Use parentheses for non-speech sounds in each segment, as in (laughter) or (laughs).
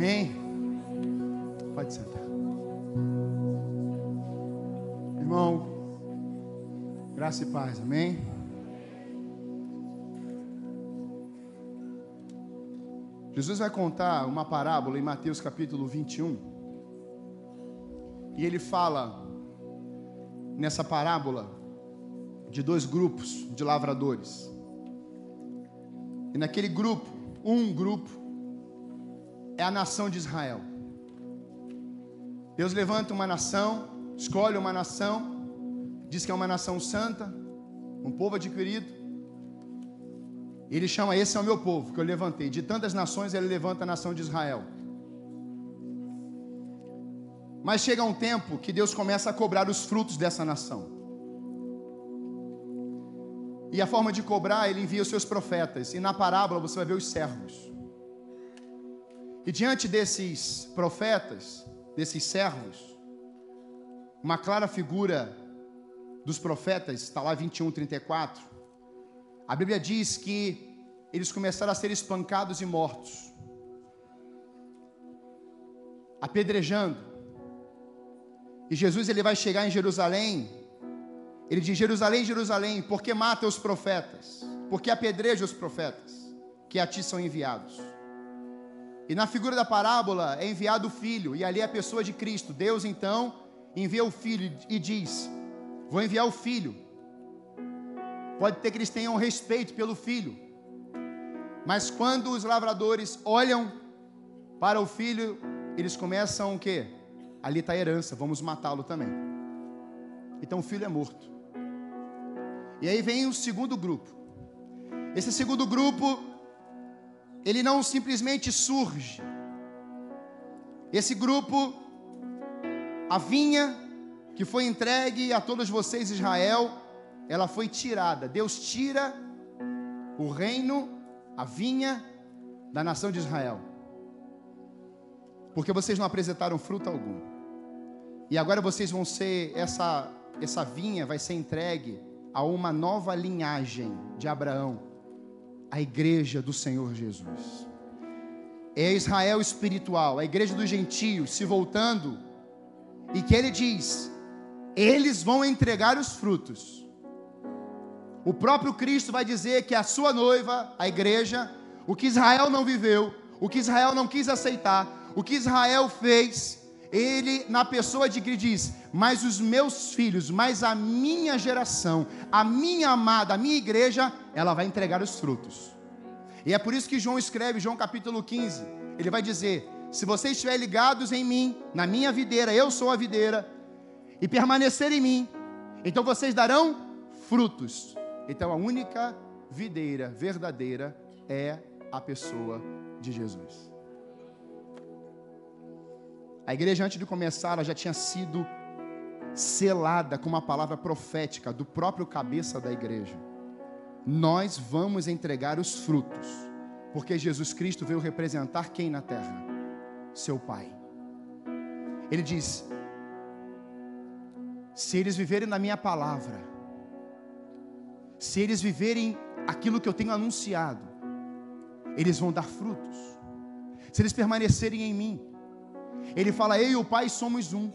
Amém. Pode sentar. Irmão, graça e paz, amém. Jesus vai contar uma parábola em Mateus capítulo 21. E ele fala nessa parábola de dois grupos de lavradores. E naquele grupo, um grupo é a nação de Israel. Deus levanta uma nação, escolhe uma nação, diz que é uma nação santa, um povo adquirido. Ele chama esse é o meu povo que eu levantei. De tantas nações ele levanta a nação de Israel. Mas chega um tempo que Deus começa a cobrar os frutos dessa nação. E a forma de cobrar, ele envia os seus profetas. E na parábola você vai ver os servos. E diante desses profetas, desses servos, uma clara figura dos profetas, está lá 21, 34. A Bíblia diz que eles começaram a ser espancados e mortos, apedrejando. E Jesus ele vai chegar em Jerusalém ele diz: Jerusalém, Jerusalém, por que mata os profetas? Por que apedreja os profetas que a ti são enviados? E na figura da parábola é enviado o filho, e ali é a pessoa de Cristo. Deus então envia o filho e diz: Vou enviar o filho. Pode ter que eles tenham respeito pelo filho, mas quando os lavradores olham para o filho, eles começam o quê? Ali está a herança, vamos matá-lo também. Então o filho é morto. E aí vem o segundo grupo. Esse segundo grupo, ele não simplesmente surge. Esse grupo, a vinha que foi entregue a todos vocês, Israel, ela foi tirada. Deus tira o reino, a vinha da nação de Israel. Porque vocês não apresentaram fruto algum. E agora vocês vão ser essa essa vinha vai ser entregue a uma nova linhagem de Abraão, a igreja do Senhor Jesus. É Israel espiritual, a igreja dos gentios se voltando, e que ele diz: eles vão entregar os frutos. O próprio Cristo vai dizer que a sua noiva, a igreja, o que Israel não viveu, o que Israel não quis aceitar, o que Israel fez, ele, na pessoa de Cristo, diz: Mas os meus filhos, mas a minha geração, a minha amada, a minha igreja, ela vai entregar os frutos. E é por isso que João escreve, João capítulo 15, ele vai dizer: Se vocês estiverem ligados em mim, na minha videira, eu sou a videira, e permanecer em mim, então vocês darão frutos. Então a única videira verdadeira é a pessoa de Jesus. A igreja, antes de começar, ela já tinha sido selada com uma palavra profética do próprio cabeça da igreja. Nós vamos entregar os frutos, porque Jesus Cristo veio representar quem na terra? Seu Pai. Ele diz: se eles viverem na minha palavra, se eles viverem aquilo que eu tenho anunciado, eles vão dar frutos. Se eles permanecerem em mim, ele fala: Eu e o Pai somos um.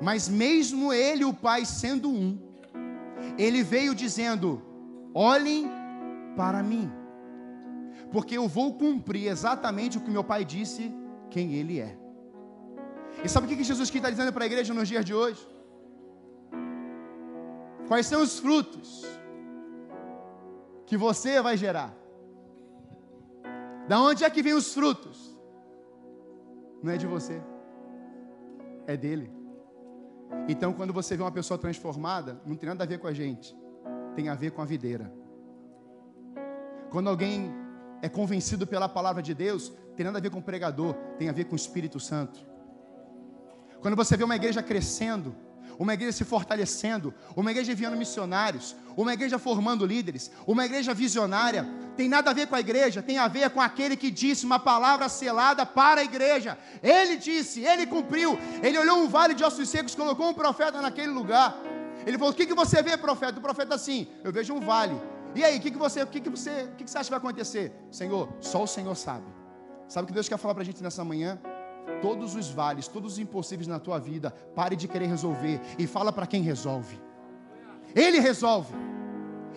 Mas mesmo ele e o Pai sendo um, ele veio dizendo: Olhem para mim, porque eu vou cumprir exatamente o que meu Pai disse, quem Ele é. E sabe o que Jesus está dizendo para a igreja nos dias de hoje? Quais são os frutos que você vai gerar? Da onde é que vem os frutos? Não é de você, é dele. Então, quando você vê uma pessoa transformada, não tem nada a ver com a gente, tem a ver com a videira. Quando alguém é convencido pela palavra de Deus, tem nada a ver com o pregador, tem a ver com o Espírito Santo. Quando você vê uma igreja crescendo, uma igreja se fortalecendo, uma igreja enviando missionários, uma igreja formando líderes, uma igreja visionária. Tem nada a ver com a igreja, tem a ver com aquele que disse uma palavra selada para a igreja. Ele disse, ele cumpriu. Ele olhou um vale de ossos secos, colocou um profeta naquele lugar. Ele falou: O que, que você vê, profeta? O profeta assim: Eu vejo um vale. E aí, o que, que você, o que, que você, o que, que você acha que vai acontecer? Senhor, só o Senhor sabe. Sabe o que Deus quer falar para a gente nessa manhã? Todos os vales, todos os impossíveis na tua vida, pare de querer resolver e fala para quem resolve. Ele resolve.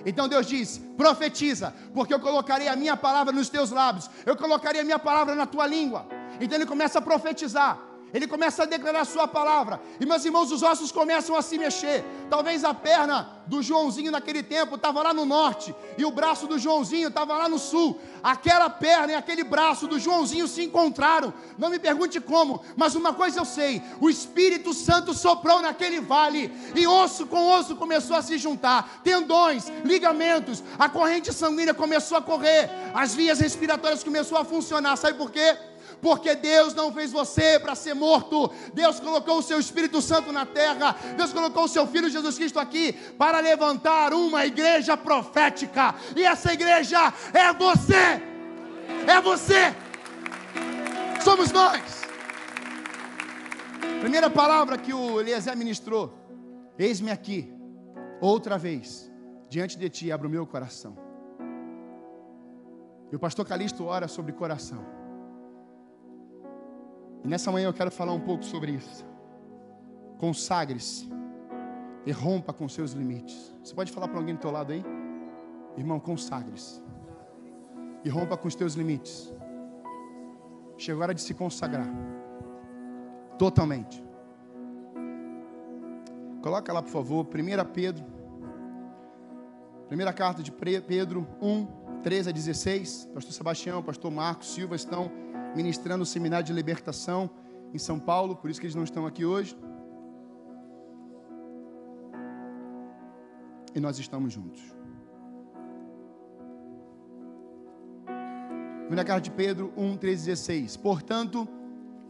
Então Deus diz: profetiza, porque eu colocarei a minha palavra nos teus lábios, eu colocarei a minha palavra na tua língua. Então ele começa a profetizar ele começa a declarar a sua palavra, e meus irmãos, os ossos começam a se mexer. Talvez a perna do Joãozinho naquele tempo estava lá no norte, e o braço do Joãozinho estava lá no sul. Aquela perna e aquele braço do Joãozinho se encontraram. Não me pergunte como, mas uma coisa eu sei: o Espírito Santo soprou naquele vale, e osso com osso começou a se juntar, tendões, ligamentos, a corrente sanguínea começou a correr, as vias respiratórias começaram a funcionar. Sabe por quê? Porque Deus não fez você para ser morto. Deus colocou o seu Espírito Santo na terra. Deus colocou o seu Filho Jesus Cristo aqui para levantar uma igreja profética. E essa igreja é você. É você. Somos nós. Primeira palavra que o Eliezer ministrou: Eis-me aqui, outra vez, diante de ti, abro o meu coração. E o pastor Calixto ora sobre coração. E nessa manhã eu quero falar um pouco sobre isso. Consagre-se e rompa com seus limites. Você pode falar para alguém do teu lado aí? Irmão, consagre-se e rompa com os teus limites. Chegou a hora de se consagrar totalmente. Coloca lá, por favor, 1 Pedro. Primeira carta de Pedro 1, 13 a 16. Pastor Sebastião, pastor Marcos Silva estão ministrando o seminário de libertação em São Paulo, por isso que eles não estão aqui hoje. E nós estamos juntos. Primeira carta de Pedro 1, 13, 16. Portanto,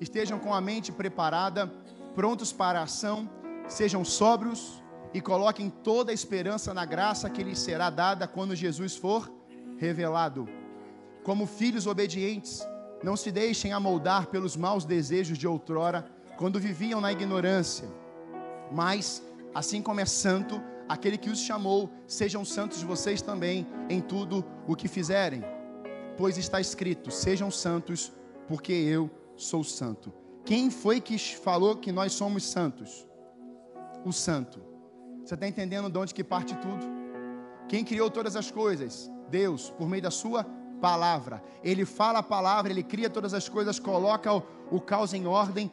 estejam com a mente preparada, prontos para a ação, sejam sóbrios e coloquem toda a esperança na graça que lhes será dada quando Jesus for revelado. Como filhos obedientes, não se deixem amoldar pelos maus desejos de outrora, quando viviam na ignorância. Mas, assim como é santo aquele que os chamou, sejam santos vocês também em tudo o que fizerem. Pois está escrito: sejam santos, porque eu sou santo. Quem foi que falou que nós somos santos? O santo. Você está entendendo de onde que parte tudo? Quem criou todas as coisas? Deus, por meio da sua palavra. Ele fala a palavra, ele cria todas as coisas, coloca o, o caos em ordem.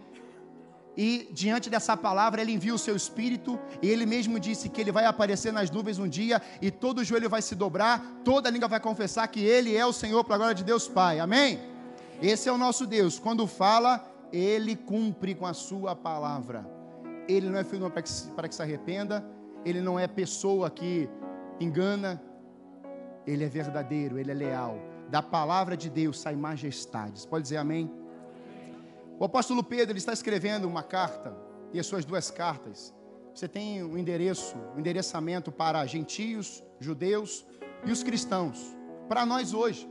E diante dessa palavra, ele envia o seu espírito, e ele mesmo disse que ele vai aparecer nas nuvens um dia, e todo joelho vai se dobrar, toda língua vai confessar que ele é o Senhor para a glória de Deus Pai. Amém? Esse é o nosso Deus. Quando fala, ele cumpre com a sua palavra. Ele não é filho para que, para que se arrependa, ele não é pessoa que engana, ele é verdadeiro, ele é leal da palavra de Deus sai majestades. Pode dizer amém? O apóstolo Pedro ele está escrevendo uma carta, e as suas duas cartas. Você tem um endereço, um endereçamento para gentios, judeus e os cristãos. Para nós hoje,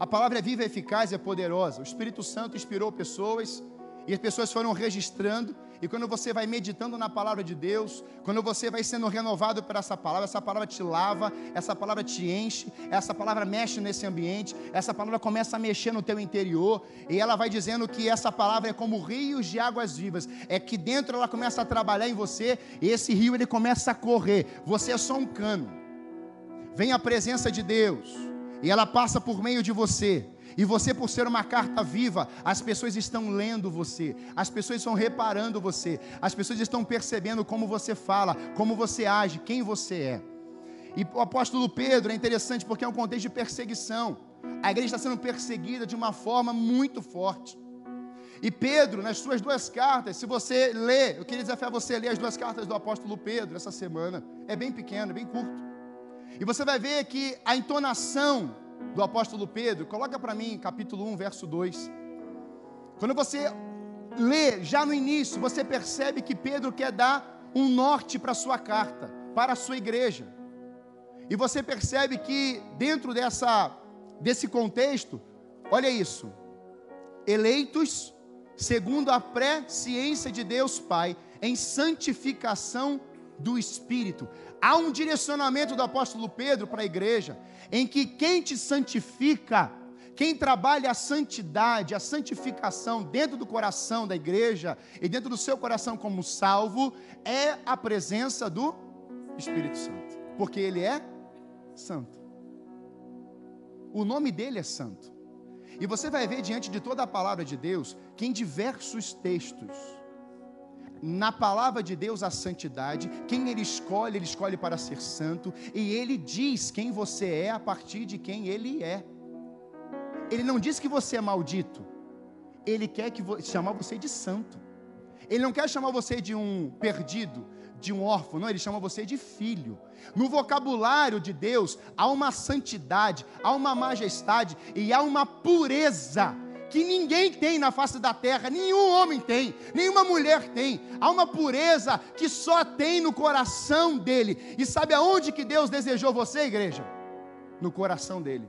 a palavra é viva, eficaz e é poderosa. O Espírito Santo inspirou pessoas e as pessoas foram registrando e quando você vai meditando na palavra de Deus, quando você vai sendo renovado por essa palavra, essa palavra te lava, essa palavra te enche, essa palavra mexe nesse ambiente, essa palavra começa a mexer no teu interior, e ela vai dizendo que essa palavra é como rios de águas vivas, é que dentro ela começa a trabalhar em você, e esse rio ele começa a correr. Você é só um cano. Vem a presença de Deus, e ela passa por meio de você. E você, por ser uma carta viva, as pessoas estão lendo você, as pessoas estão reparando você, as pessoas estão percebendo como você fala, como você age, quem você é. E o apóstolo Pedro é interessante porque é um contexto de perseguição. A igreja está sendo perseguida de uma forma muito forte. E Pedro, nas suas duas cartas, se você ler, eu queria desafiar você a ler as duas cartas do apóstolo Pedro essa semana. É bem pequeno, é bem curto. E você vai ver que a entonação do apóstolo Pedro, coloca para mim capítulo 1, verso 2. Quando você lê já no início, você percebe que Pedro quer dar um norte para a sua carta, para a sua igreja. E você percebe que dentro dessa desse contexto, olha isso. Eleitos segundo a presciência de Deus Pai, em santificação do Espírito. Há um direcionamento do apóstolo Pedro para a igreja, em que quem te santifica, Quem trabalha a santidade, a santificação dentro do coração da igreja e dentro do seu coração como salvo, é a presença do Espírito Santo, porque ele é santo. O nome dele é santo. E você vai ver diante de toda a palavra de Deus que em diversos textos, na palavra de Deus a santidade, quem ele escolhe, ele escolhe para ser santo, e ele diz quem você é a partir de quem ele é. Ele não diz que você é maldito, ele quer que chamar você de santo. Ele não quer chamar você de um perdido, de um órfão, não, ele chama você de filho. No vocabulário de Deus há uma santidade, há uma majestade e há uma pureza que ninguém tem na face da terra, nenhum homem tem, nenhuma mulher tem. Há uma pureza que só tem no coração dele. E sabe aonde que Deus desejou você, igreja? No coração dele.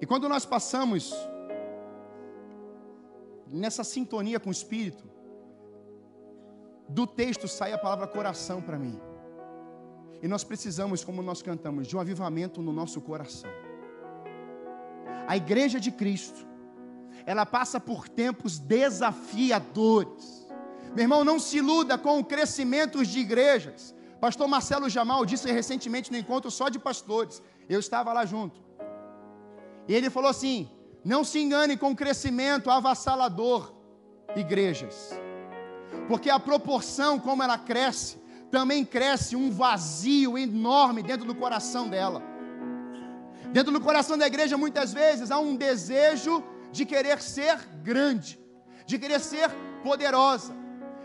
E quando nós passamos nessa sintonia com o Espírito, do texto sai a palavra coração para mim. E nós precisamos, como nós cantamos, de um avivamento no nosso coração. A igreja de Cristo, ela passa por tempos desafiadores. Meu irmão, não se iluda com o crescimento de igrejas. Pastor Marcelo Jamal disse recentemente no encontro só de pastores. Eu estava lá junto. E ele falou assim: não se engane com o crescimento avassalador, igrejas porque a proporção como ela cresce, também cresce um vazio enorme dentro do coração dela. Dentro do coração da igreja, muitas vezes, há um desejo de querer ser grande, de querer ser poderosa,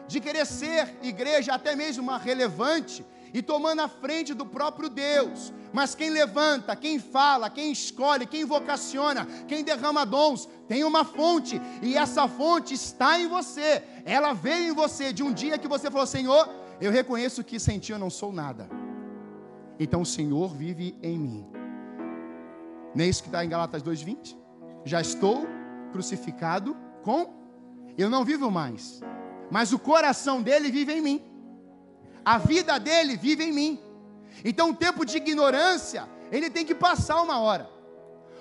de querer ser igreja até mesmo uma relevante e tomando a frente do próprio Deus. Mas quem levanta, quem fala, quem escolhe, quem vocaciona, quem derrama dons, tem uma fonte, e essa fonte está em você. Ela veio em você de um dia que você falou: Senhor, eu reconheço que sem ti eu não sou nada. Então o Senhor vive em mim. Não é isso que está em Galatas 2,20? Já estou crucificado com. Eu não vivo mais, mas o coração dele vive em mim. A vida dele vive em mim. Então o tempo de ignorância, ele tem que passar uma hora.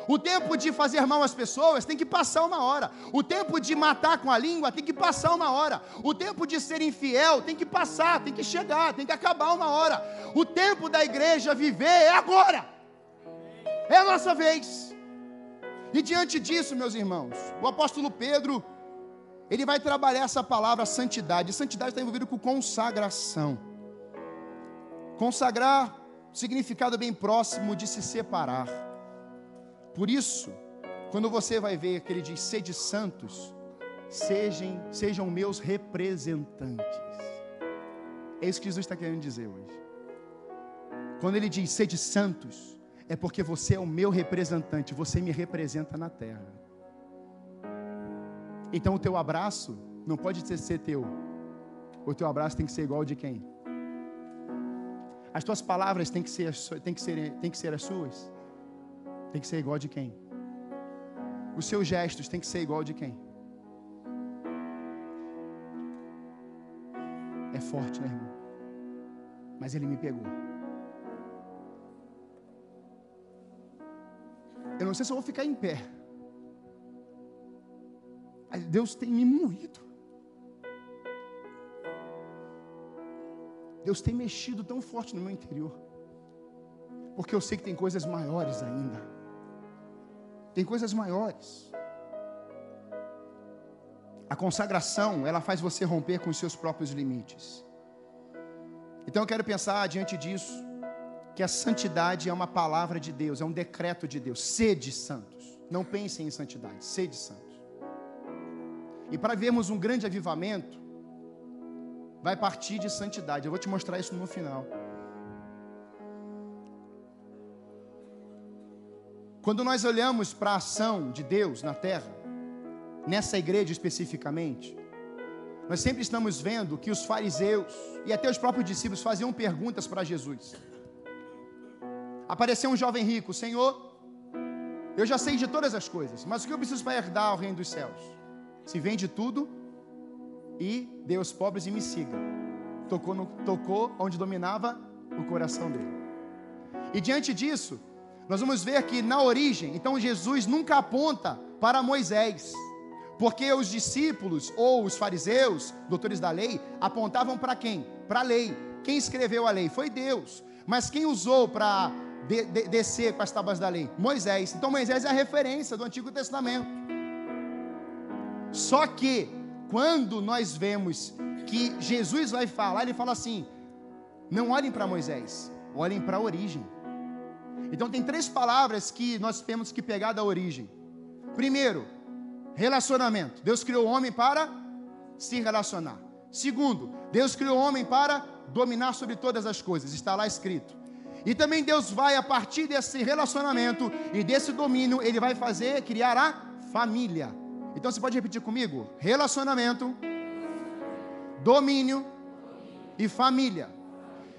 O tempo de fazer mal às pessoas tem que passar uma hora. O tempo de matar com a língua tem que passar uma hora. O tempo de ser infiel tem que passar, tem que chegar, tem que acabar uma hora. O tempo da igreja viver é agora. É a nossa vez. E diante disso, meus irmãos, o apóstolo Pedro, ele vai trabalhar essa palavra santidade. Santidade está envolvido com consagração. Consagrar, significado bem próximo de se separar. Por isso, quando você vai ver que ele diz: sede santos, sejam, sejam meus representantes. É isso que Jesus está querendo dizer hoje. Quando ele diz sede santos, é porque você é o meu representante, você me representa na terra. Então o teu abraço não pode ser teu. O teu abraço tem que ser igual de quem? As tuas palavras têm que ser, têm que ser, têm que ser as suas. Tem que ser igual de quem? Os seus gestos têm que ser igual de quem? É forte, né, irmão? Mas ele me pegou. Eu não sei se eu vou ficar em pé. Deus tem me moído. Deus tem mexido tão forte no meu interior. Porque eu sei que tem coisas maiores ainda. Tem coisas maiores. A consagração, ela faz você romper com os seus próprios limites. Então eu quero pensar diante disso, que a santidade é uma palavra de Deus, é um decreto de Deus. Sede santos. Não pensem em santidade, sede santos. E para vermos um grande avivamento, vai partir de santidade. Eu vou te mostrar isso no final. Quando nós olhamos para a ação de Deus na terra, nessa igreja especificamente, nós sempre estamos vendo que os fariseus e até os próprios discípulos faziam perguntas para Jesus. Apareceu um jovem rico, Senhor, eu já sei de todas as coisas, mas o que eu preciso para herdar o reino dos céus? Se vende tudo e dê aos pobres e me siga. Tocou, no, tocou onde dominava o coração dele. E diante disso, nós vamos ver que na origem, então Jesus nunca aponta para Moisés, porque os discípulos ou os fariseus, doutores da lei, apontavam para quem? Para a lei. Quem escreveu a lei foi Deus, mas quem usou para de, de, descer com as tábuas da lei? Moisés. Então Moisés é a referência do Antigo Testamento. Só que quando nós vemos que Jesus vai falar, ele fala assim: não olhem para Moisés, olhem para a origem. Então tem três palavras que nós temos que pegar da origem. Primeiro, relacionamento. Deus criou o homem para se relacionar. Segundo, Deus criou o homem para dominar sobre todas as coisas. Está lá escrito. E também Deus vai a partir desse relacionamento e desse domínio, ele vai fazer criar a família. Então você pode repetir comigo? Relacionamento, domínio e família.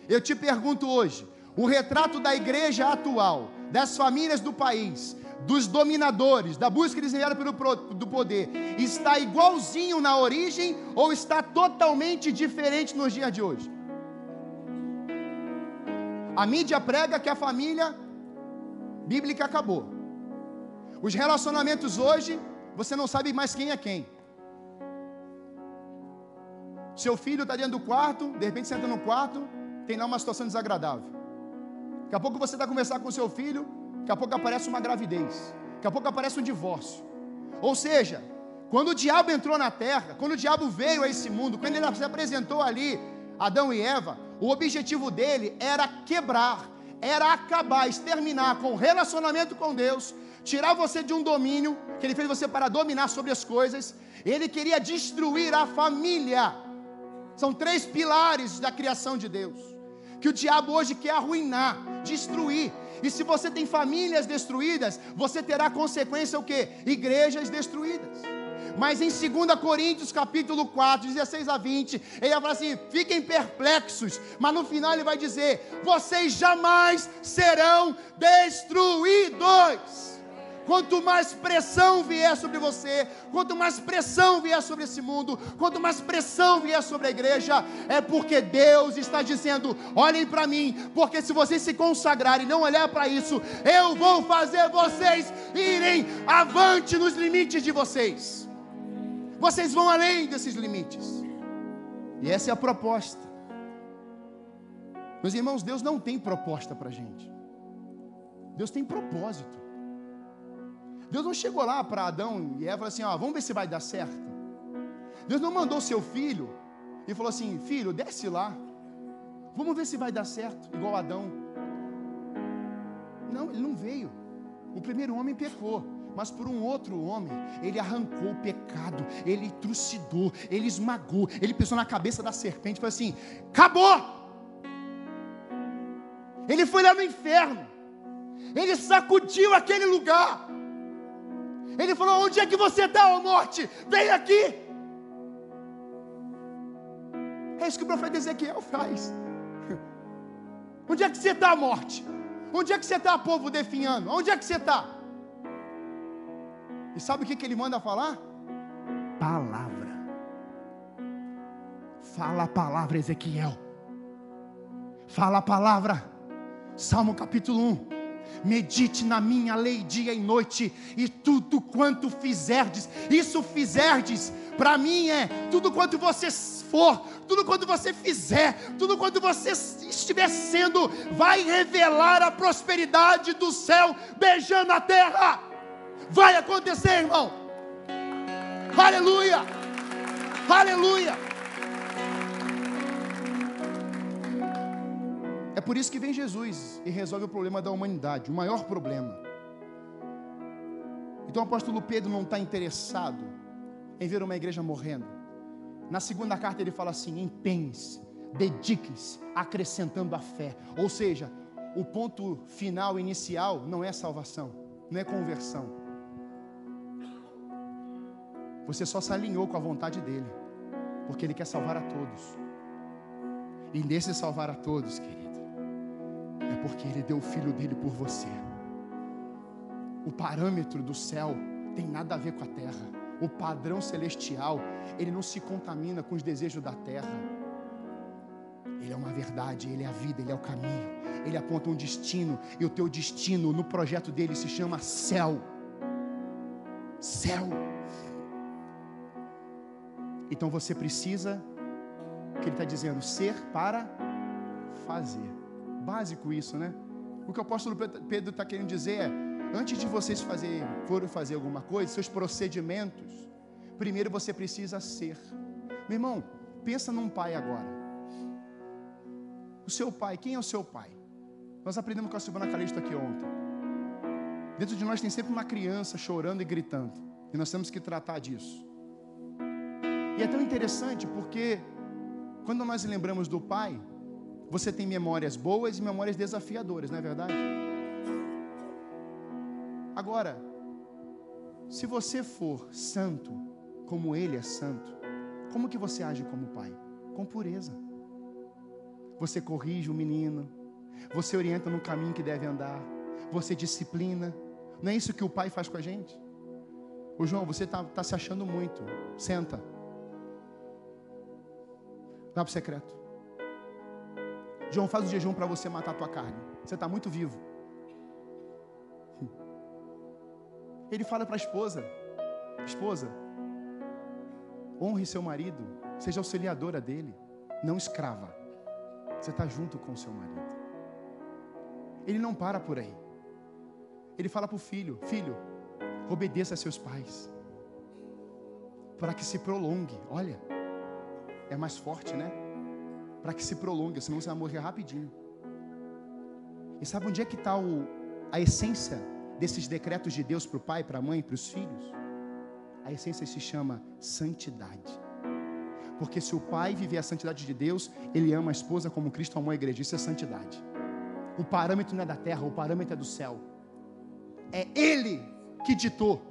Eu te pergunto hoje, o retrato da igreja atual, das famílias do país, dos dominadores, da busca que pelo do poder, está igualzinho na origem ou está totalmente diferente nos dias de hoje? A mídia prega que a família bíblica acabou. Os relacionamentos hoje, você não sabe mais quem é quem. Seu filho está dentro do quarto, de repente você entra no quarto, tem lá uma situação desagradável. Daqui a pouco você está conversando com seu filho, daqui a pouco aparece uma gravidez, daqui a pouco aparece um divórcio. Ou seja, quando o diabo entrou na terra, quando o diabo veio a esse mundo, quando ele se apresentou ali, Adão e Eva, o objetivo dele era quebrar, era acabar, exterminar com o relacionamento com Deus, tirar você de um domínio, que ele fez você para dominar sobre as coisas, ele queria destruir a família. São três pilares da criação de Deus que o diabo hoje quer arruinar, destruir. E se você tem famílias destruídas, você terá consequência o quê? Igrejas destruídas. Mas em 2 Coríntios capítulo 4, 16 a 20, ele vai falar assim: fiquem perplexos, mas no final ele vai dizer: vocês jamais serão destruídos. Quanto mais pressão vier sobre você, quanto mais pressão vier sobre esse mundo, quanto mais pressão vier sobre a igreja, é porque Deus está dizendo: olhem para mim, porque se vocês se consagrarem e não olhar para isso, eu vou fazer vocês irem avante nos limites de vocês. Vocês vão além desses limites. E essa é a proposta. Meus irmãos, Deus não tem proposta para a gente. Deus tem propósito. Deus não chegou lá para Adão e Eva e falou assim: ó, vamos ver se vai dar certo. Deus não mandou seu filho e falou assim: filho, desce lá, vamos ver se vai dar certo, igual Adão. Não, ele não veio. O primeiro homem pecou, mas por um outro homem, ele arrancou o pecado, ele trucidou, ele esmagou, ele pisou na cabeça da serpente e falou assim: acabou! Ele foi lá no inferno, ele sacudiu aquele lugar. Ele falou: Onde é que você está, ó morte? Vem aqui. É isso que o profeta Ezequiel faz. (laughs) Onde é que você está, morte? Onde é que você está, povo definhando? Onde é que você está? E sabe o que, que ele manda falar? Palavra. Fala a palavra, Ezequiel. Fala a palavra. Salmo capítulo 1 medite na minha lei dia e noite, e tudo quanto fizerdes, isso fizerdes, para mim é tudo quanto você for, tudo quanto você fizer, tudo quanto você estiver sendo, vai revelar a prosperidade do céu beijando a terra. Vai acontecer, irmão. Aleluia! Aleluia! É por isso que vem Jesus e resolve o problema da humanidade, o maior problema. Então o apóstolo Pedro não está interessado em ver uma igreja morrendo. Na segunda carta ele fala assim: empenhe-se, dedique-se, acrescentando a fé. Ou seja, o ponto final, inicial, não é salvação, não é conversão. Você só se alinhou com a vontade dele, porque ele quer salvar a todos. E nesse salvar a todos, querido é porque Ele deu o filho dele por você. O parâmetro do céu tem nada a ver com a terra. O padrão celestial, ele não se contamina com os desejos da terra. Ele é uma verdade, Ele é a vida, Ele é o caminho. Ele aponta um destino, e o teu destino no projeto dele se chama céu. Céu. Então você precisa, o que ele está dizendo, ser para fazer. Básico isso, né? O que o apóstolo Pedro está querendo dizer é: antes de vocês forem fazer alguma coisa, seus procedimentos, primeiro você precisa ser. Meu irmão, pensa num pai agora. O seu pai, quem é o seu pai? Nós aprendemos com a Silvana Calixto aqui ontem. Dentro de nós tem sempre uma criança chorando e gritando. E nós temos que tratar disso. E é tão interessante porque quando nós lembramos do pai, você tem memórias boas e memórias desafiadoras, não é verdade? Agora, se você for santo, como ele é santo, como que você age como pai? Com pureza. Você corrige o menino, você orienta no caminho que deve andar, você disciplina. Não é isso que o pai faz com a gente? Ô João, você está tá se achando muito. Senta. Vá para o secreto. João, faz o jejum para você matar a tua carne. Você está muito vivo. (laughs) Ele fala para a esposa: Esposa, honre seu marido, seja auxiliadora dele, não escrava. Você está junto com seu marido. Ele não para por aí. Ele fala para o filho: Filho, obedeça a seus pais, para que se prolongue. Olha, é mais forte, né? Para que se prolongue, senão você vai morrer rapidinho. E sabe onde é que está a essência desses decretos de Deus para o pai, para a mãe, para os filhos? A essência se chama santidade. Porque se o pai viver a santidade de Deus, ele ama a esposa como Cristo amou a igreja. Isso é santidade. O parâmetro não é da terra, o parâmetro é do céu. É Ele que ditou.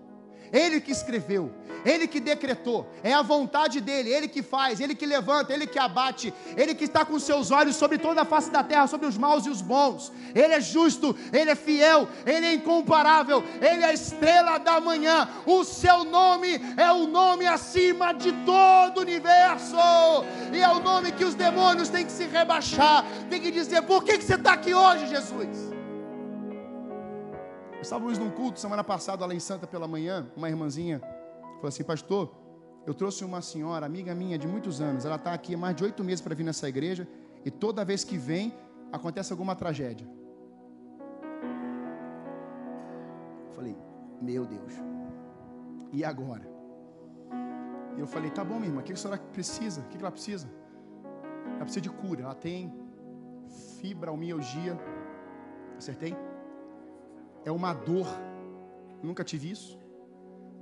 Ele que escreveu, Ele que decretou, é a vontade dEle, Ele que faz, Ele que levanta, Ele que abate, Ele que está com seus olhos sobre toda a face da terra, sobre os maus e os bons. Ele é justo, Ele é fiel, Ele é incomparável, Ele é a estrela da manhã. O seu nome é o nome acima de todo o universo, e é o nome que os demônios têm que se rebaixar, têm que dizer: por que, que você está aqui hoje, Jesus? Estávamos num culto semana passada lá em Santa pela manhã, uma irmãzinha falou assim, pastor, eu trouxe uma senhora, amiga minha de muitos anos, ela está aqui há mais de oito meses para vir nessa igreja, e toda vez que vem, acontece alguma tragédia. Eu falei, meu Deus, e agora? E eu falei, tá bom, minha irmã, o que a senhora precisa? O que ela precisa? Ela precisa de cura, ela tem fibromialgia, acertei? É uma dor, nunca tive isso,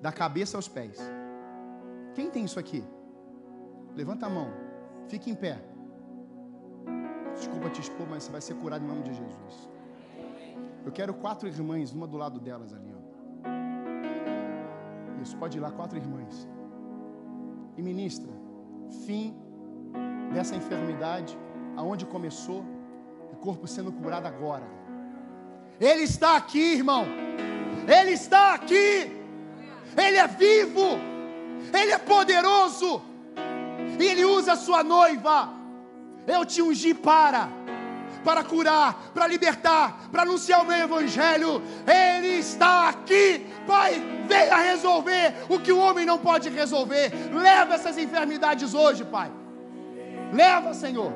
da cabeça aos pés. Quem tem isso aqui? Levanta a mão, fique em pé. Desculpa te expor, mas você vai ser curado em nome de Jesus. Eu quero quatro irmãs, uma do lado delas ali. Ó. Isso, pode ir lá, quatro irmãs. E ministra, fim dessa enfermidade, aonde começou, o corpo sendo curado agora ele está aqui, irmão. Ele está aqui. Ele é vivo. Ele é poderoso. E ele usa a sua noiva. Eu te ungi para para curar, para libertar, para anunciar o meu evangelho. Ele está aqui. Pai, venha resolver o que o homem não pode resolver. Leva essas enfermidades hoje, Pai. Leva, Senhor.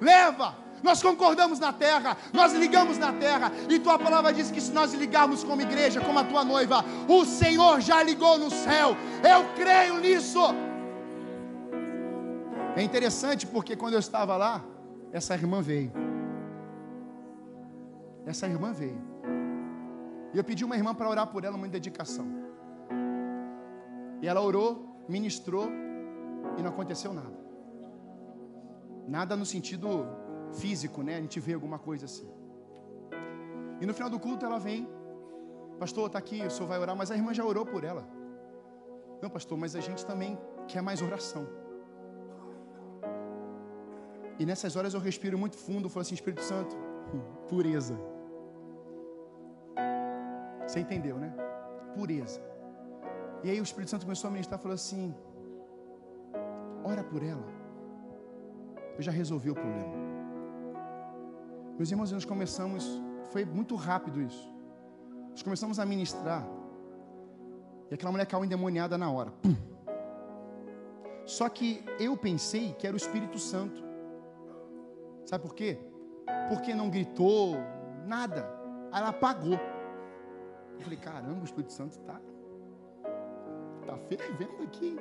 Leva. Nós concordamos na terra, nós ligamos na terra, e tua palavra diz que se nós ligarmos como igreja, como a tua noiva, o Senhor já ligou no céu. Eu creio nisso. É interessante porque quando eu estava lá, essa irmã veio. Essa irmã veio. E eu pedi uma irmã para orar por ela, uma dedicação. E ela orou, ministrou, e não aconteceu nada. Nada no sentido físico, né? A gente vê alguma coisa assim. E no final do culto ela vem, pastor, está aqui, o senhor vai orar, mas a irmã já orou por ela. Não, pastor, mas a gente também quer mais oração. E nessas horas eu respiro muito fundo, falo assim, Espírito Santo, (laughs) pureza. Você entendeu, né? Pureza. E aí o Espírito Santo começou a ministrar, falou assim: ora por ela. Eu já resolvi o problema. Meus irmãos, nós começamos, foi muito rápido isso. Nós começamos a ministrar. E aquela mulher caiu endemoniada na hora. Pum. Só que eu pensei que era o Espírito Santo. Sabe por quê? Porque não gritou, nada. Ela apagou. Eu falei, caramba, o Espírito Santo está tá fervendo aqui.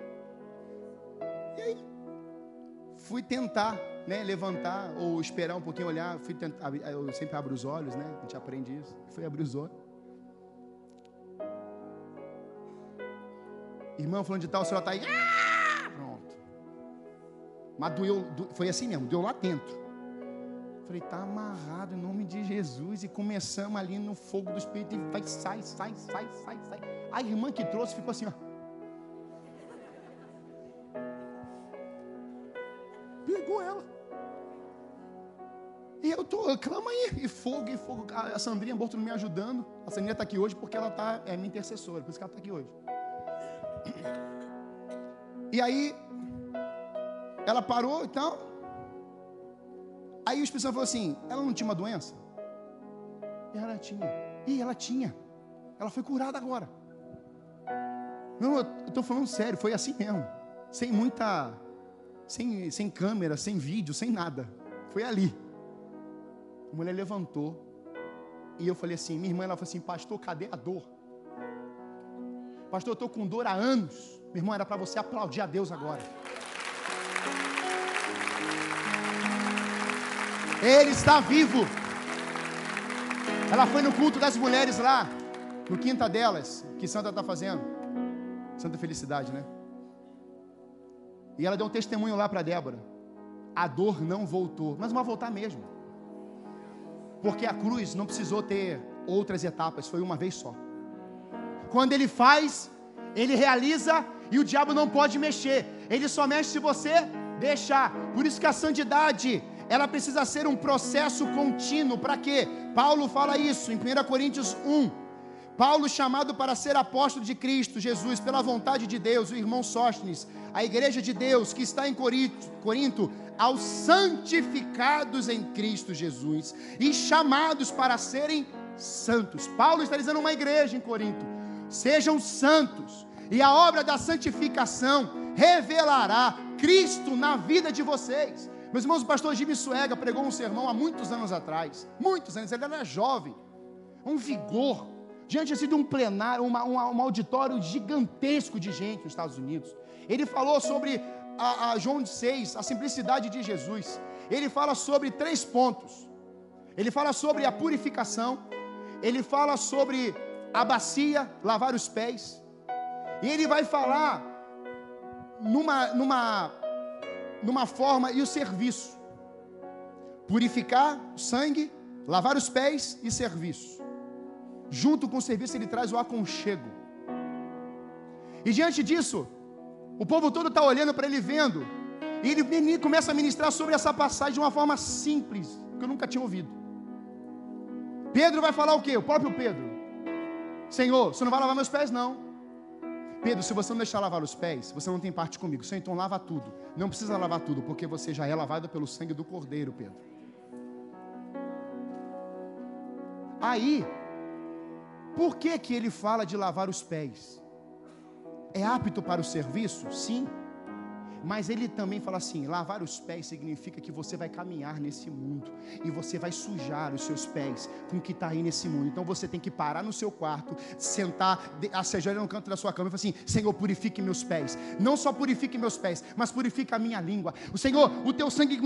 E aí? Fui tentar né, levantar ou esperar um pouquinho, olhar. Fui tentar, eu sempre abro os olhos, né? A gente aprende isso. Fui abrir os olhos. Irmão, falando de tal, o senhor está aí. Ah! Pronto. Mas doeu, foi assim mesmo, deu lá dentro. Falei, tá amarrado em nome de Jesus. E começamos ali no fogo do Espírito. E vai, sai, sai, sai, sai, sai. A irmã que trouxe ficou assim, ó. Clama aí, e fogo, e fogo. A Sandrinha Borto me ajudando. A Sandrinha está aqui hoje porque ela tá, é minha intercessora, por isso que ela está aqui hoje. E aí, ela parou e tal. Aí o Espírito Santo falou assim: ela não tinha uma doença? E ela tinha. E ela tinha. Ela foi curada agora. Não, eu estou falando sério, foi assim mesmo. Sem muita. Sem, sem câmera, sem vídeo, sem nada. Foi ali. A mulher levantou. E eu falei assim: minha irmã, ela falou assim: Pastor, cadê a dor? Pastor, eu estou com dor há anos. Meu irmão, era para você aplaudir a Deus agora. Ele está vivo. Ela foi no culto das mulheres lá, no quinta delas, que Santa está fazendo. Santa Felicidade, né? E ela deu um testemunho lá para Débora. A dor não voltou, mas vai voltar mesmo. Porque a cruz não precisou ter outras etapas, foi uma vez só. Quando ele faz, ele realiza e o diabo não pode mexer. Ele só mexe se você deixar. Por isso que a santidade, ela precisa ser um processo contínuo. Para quê? Paulo fala isso em 1 Coríntios 1. Paulo, chamado para ser apóstolo de Cristo Jesus, pela vontade de Deus, o irmão Sóstenes, a igreja de Deus que está em Corinto, Corinto, aos santificados em Cristo Jesus e chamados para serem santos. Paulo está dizendo uma igreja em Corinto: sejam santos, e a obra da santificação revelará Cristo na vida de vocês. Meus irmãos, o pastor Jimmy Suega pregou um sermão há muitos anos atrás, muitos anos, ele era jovem, um vigor diante assim, de um plenário, uma, um auditório gigantesco de gente nos Estados Unidos. Ele falou sobre a, a João 6, a simplicidade de Jesus. Ele fala sobre três pontos. Ele fala sobre a purificação, ele fala sobre a bacia, lavar os pés, e ele vai falar numa, numa, numa forma e o serviço: purificar o sangue, lavar os pés e serviço. Junto com o serviço, ele traz o aconchego. E diante disso, o povo todo está olhando para ele, vendo. E ele começa a ministrar sobre essa passagem de uma forma simples, que eu nunca tinha ouvido. Pedro vai falar o quê? O próprio Pedro. Senhor, você não vai lavar meus pés, não. Pedro, se você não deixar lavar os pés, você não tem parte comigo. Senhor, então lava tudo. Não precisa lavar tudo, porque você já é lavado pelo sangue do Cordeiro, Pedro. Aí, por que, que ele fala de lavar os pés? É apto para o serviço? Sim. Mas ele também fala assim: lavar os pés significa que você vai caminhar nesse mundo e você vai sujar os seus pés com o que está aí nesse mundo. Então você tem que parar no seu quarto, sentar, ajoelhar no canto da sua cama e falar assim: Senhor, purifique meus pés. Não só purifique meus pés, mas purifique a minha língua. O Senhor, o teu sangue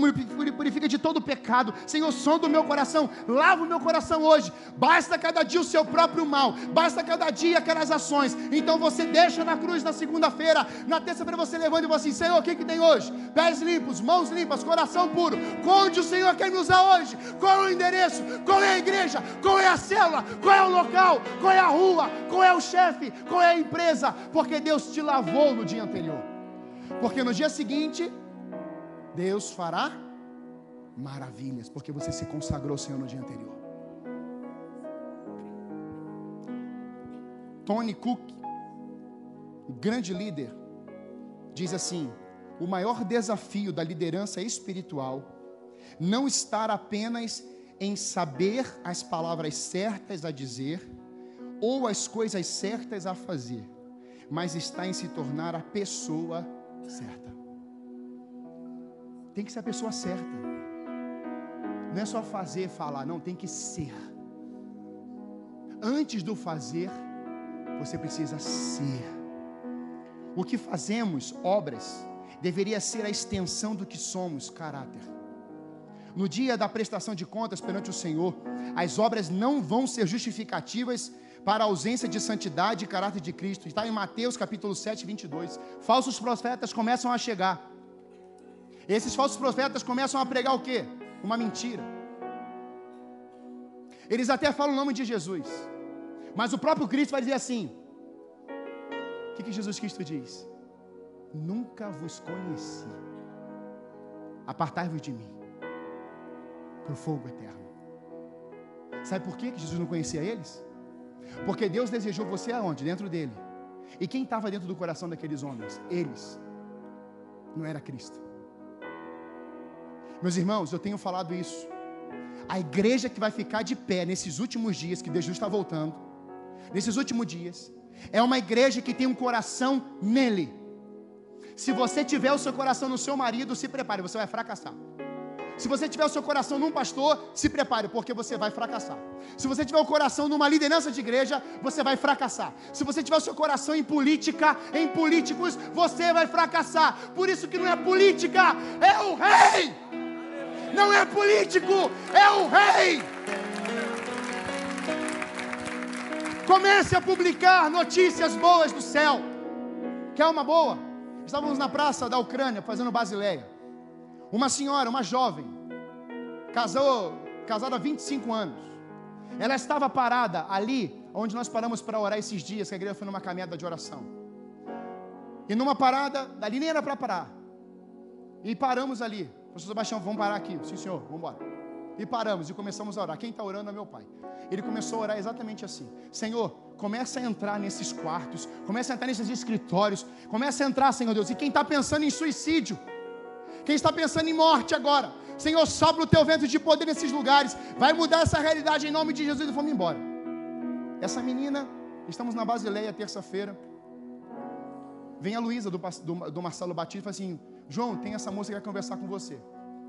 purifica de todo pecado. Senhor, som do meu coração, lava o meu coração hoje. Basta cada dia o seu próprio mal, basta cada dia aquelas ações. Então você deixa na cruz na segunda-feira, na terça-feira você levanta e fala assim: Senhor, o que, que tem hoje? Pés limpos, mãos limpas, coração puro. Onde o Senhor quer me usar hoje? Qual é o endereço? Qual é a igreja? Qual é a célula? Qual é o local? Qual é a rua? Qual é o chefe? Qual é a empresa? Porque Deus te lavou no dia anterior. Porque no dia seguinte, Deus fará maravilhas, porque você se consagrou ao Senhor no dia anterior. Tony Cook, grande líder, diz assim: o maior desafio da liderança espiritual não está apenas em saber as palavras certas a dizer ou as coisas certas a fazer, mas está em se tornar a pessoa certa. Tem que ser a pessoa certa. Não é só fazer, falar, não, tem que ser. Antes do fazer, você precisa ser. O que fazemos, obras, deveria ser a extensão do que somos, caráter. No dia da prestação de contas perante o Senhor, as obras não vão ser justificativas para a ausência de santidade e caráter de Cristo. Está em Mateus capítulo 7, 22. Falsos profetas começam a chegar. Esses falsos profetas começam a pregar o quê? Uma mentira. Eles até falam o nome de Jesus. Mas o próprio Cristo vai dizer assim: O que, que Jesus Cristo diz? Nunca vos conheci. Apartai-vos de mim para o fogo eterno. Sabe por que Jesus não conhecia eles? Porque Deus desejou você aonde? Dentro dele. E quem estava dentro do coração daqueles homens? Eles. Não era Cristo. Meus irmãos, eu tenho falado isso. A igreja que vai ficar de pé nesses últimos dias, que Jesus está voltando, nesses últimos dias, é uma igreja que tem um coração nele. Se você tiver o seu coração no seu marido, se prepare, você vai fracassar. Se você tiver o seu coração num pastor, se prepare, porque você vai fracassar. Se você tiver o coração numa liderança de igreja, você vai fracassar. Se você tiver o seu coração em política, em políticos, você vai fracassar. Por isso que não é política, é o rei. Não é político, é o rei. Comece a publicar notícias boas do céu. Quer uma boa? Estávamos na praça da Ucrânia fazendo basileia. Uma senhora, uma jovem, casou, casada há 25 anos. Ela estava parada ali, onde nós paramos para orar esses dias, que a igreja foi numa caminhada de oração. E numa parada, dali nem era para parar. E paramos ali. Pastor Sebastião, vamos parar aqui. Sim, senhor, vamos embora. E paramos e começamos a orar. Quem está orando é meu pai. Ele começou a orar exatamente assim: Senhor, começa a entrar nesses quartos, começa a entrar nesses escritórios, começa a entrar, Senhor Deus. E quem está pensando em suicídio, quem está pensando em morte agora, Senhor, sopra o teu vento de poder nesses lugares. Vai mudar essa realidade em nome de Jesus e vamos embora. Essa menina, estamos na Basileia terça-feira. Vem a Luísa do, do, do, Marcelo Batista e fala assim: João, tem essa moça que quer conversar com você.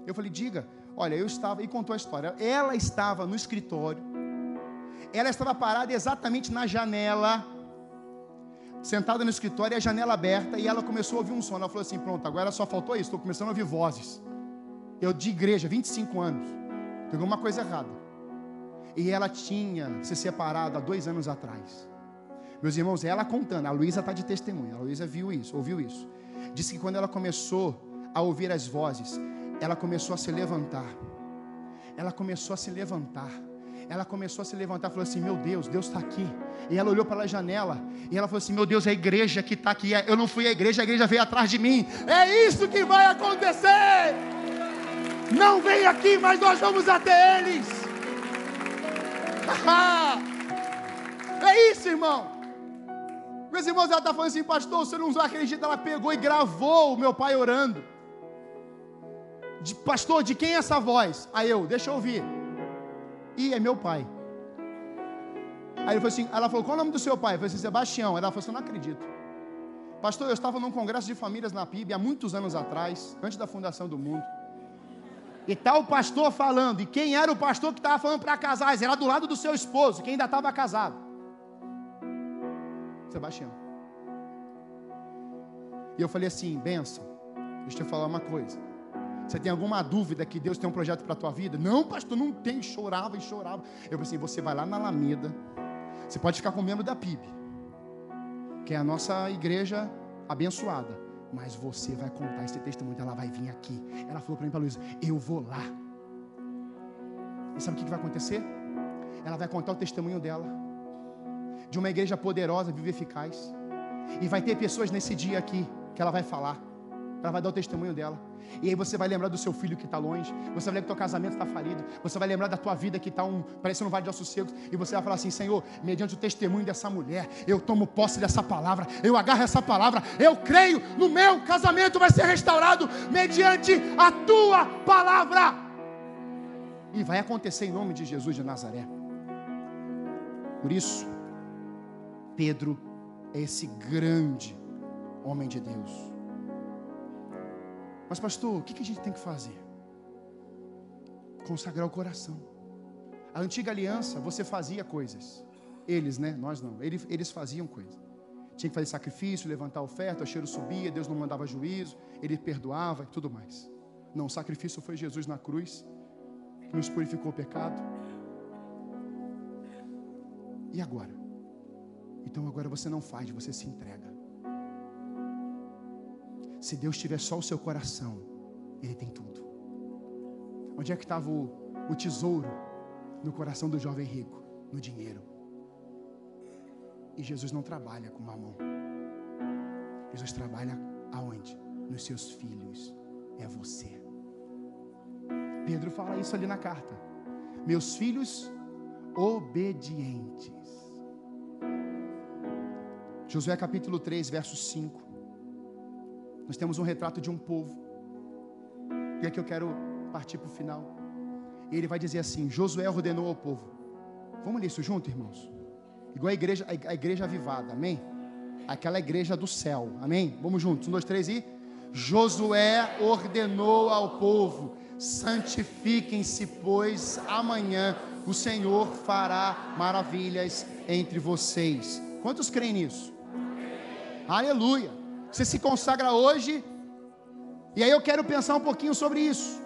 Eu falei: diga. Olha, eu estava, e contou a história. Ela estava no escritório, ela estava parada exatamente na janela sentada no escritório e a janela aberta, e ela começou a ouvir um som. Ela falou assim: Pronto, agora só faltou isso, estou começando a ouvir vozes. Eu de igreja, 25 anos, tem alguma coisa errada. E ela tinha se separado há dois anos atrás. Meus irmãos, ela contando, a Luísa está de testemunha, a Luísa viu isso, ouviu isso. Disse que quando ela começou a ouvir as vozes, ela começou a se levantar. Ela começou a se levantar ela começou a se levantar e falou assim: Meu Deus, Deus está aqui. E ela olhou para a janela e ela falou assim: Meu Deus, é a igreja que está aqui. Eu não fui à igreja, a igreja veio atrás de mim. É isso que vai acontecer. Não vem aqui, mas nós vamos até eles. (laughs) é isso, irmão. Meus irmãos, ela está falando assim, pastor, você não acredita? Ela pegou e gravou o meu pai orando. De, pastor, de quem é essa voz? Aí eu, deixa eu ouvir. E é meu pai. Aí ele falou assim, ela falou, qual é o nome do seu pai? Eu falei assim, Sebastião. Ela falou assim, eu não acredito. Pastor, eu estava num congresso de famílias na PIB há muitos anos atrás, antes da fundação do mundo. E está o pastor falando, e quem era o pastor que estava falando para casais? Era do lado do seu esposo, que ainda estava casado. Sebastião. E eu falei assim, benção, deixa eu te falar uma coisa. Você tem alguma dúvida que Deus tem um projeto para a tua vida? Não, pastor, não tem. Chorava e chorava. Eu assim: você vai lá na Alameda. Você pode ficar com o membro da PIB, que é a nossa igreja abençoada. Mas você vai contar esse testemunho. Ela vai vir aqui. Ela falou para mim, para Luísa: eu vou lá. E sabe o que vai acontecer? Ela vai contar o testemunho dela, de uma igreja poderosa, viva eficaz. E vai ter pessoas nesse dia aqui que ela vai falar. Ela vai dar o testemunho dela. E aí você vai lembrar do seu filho que está longe. Você vai lembrar que o teu casamento está falido. Você vai lembrar da tua vida que está um, parecendo um vale de ossos secos. E você vai falar assim: Senhor, mediante o testemunho dessa mulher, eu tomo posse dessa palavra. Eu agarro essa palavra. Eu creio no meu casamento vai ser restaurado mediante a tua palavra. E vai acontecer em nome de Jesus de Nazaré. Por isso, Pedro é esse grande homem de Deus. Mas, pastor, o que a gente tem que fazer? Consagrar o coração. A antiga aliança, você fazia coisas. Eles, né? Nós não. Eles, eles faziam coisas. Tinha que fazer sacrifício, levantar oferta, o cheiro subia, Deus não mandava juízo, Ele perdoava e tudo mais. Não, o sacrifício foi Jesus na cruz, que nos purificou o pecado. E agora? Então agora você não faz, você se entrega. Se Deus tiver só o seu coração, Ele tem tudo. Onde é que estava o, o tesouro? No coração do jovem rico, no dinheiro. E Jesus não trabalha com mamão. Jesus trabalha aonde? Nos seus filhos. É você. Pedro fala isso ali na carta. Meus filhos obedientes. Josué capítulo 3, verso 5. Nós temos um retrato de um povo. E aqui eu quero partir para o final. Ele vai dizer assim: Josué ordenou ao povo. Vamos ler isso junto, irmãos? Igual a igreja, a igreja avivada, amém? Aquela igreja do céu, amém? Vamos juntos, um, dois, três e. Josué ordenou ao povo: santifiquem-se, pois amanhã o Senhor fará maravilhas entre vocês. Quantos creem nisso? Aleluia. Você se consagra hoje. E aí eu quero pensar um pouquinho sobre isso.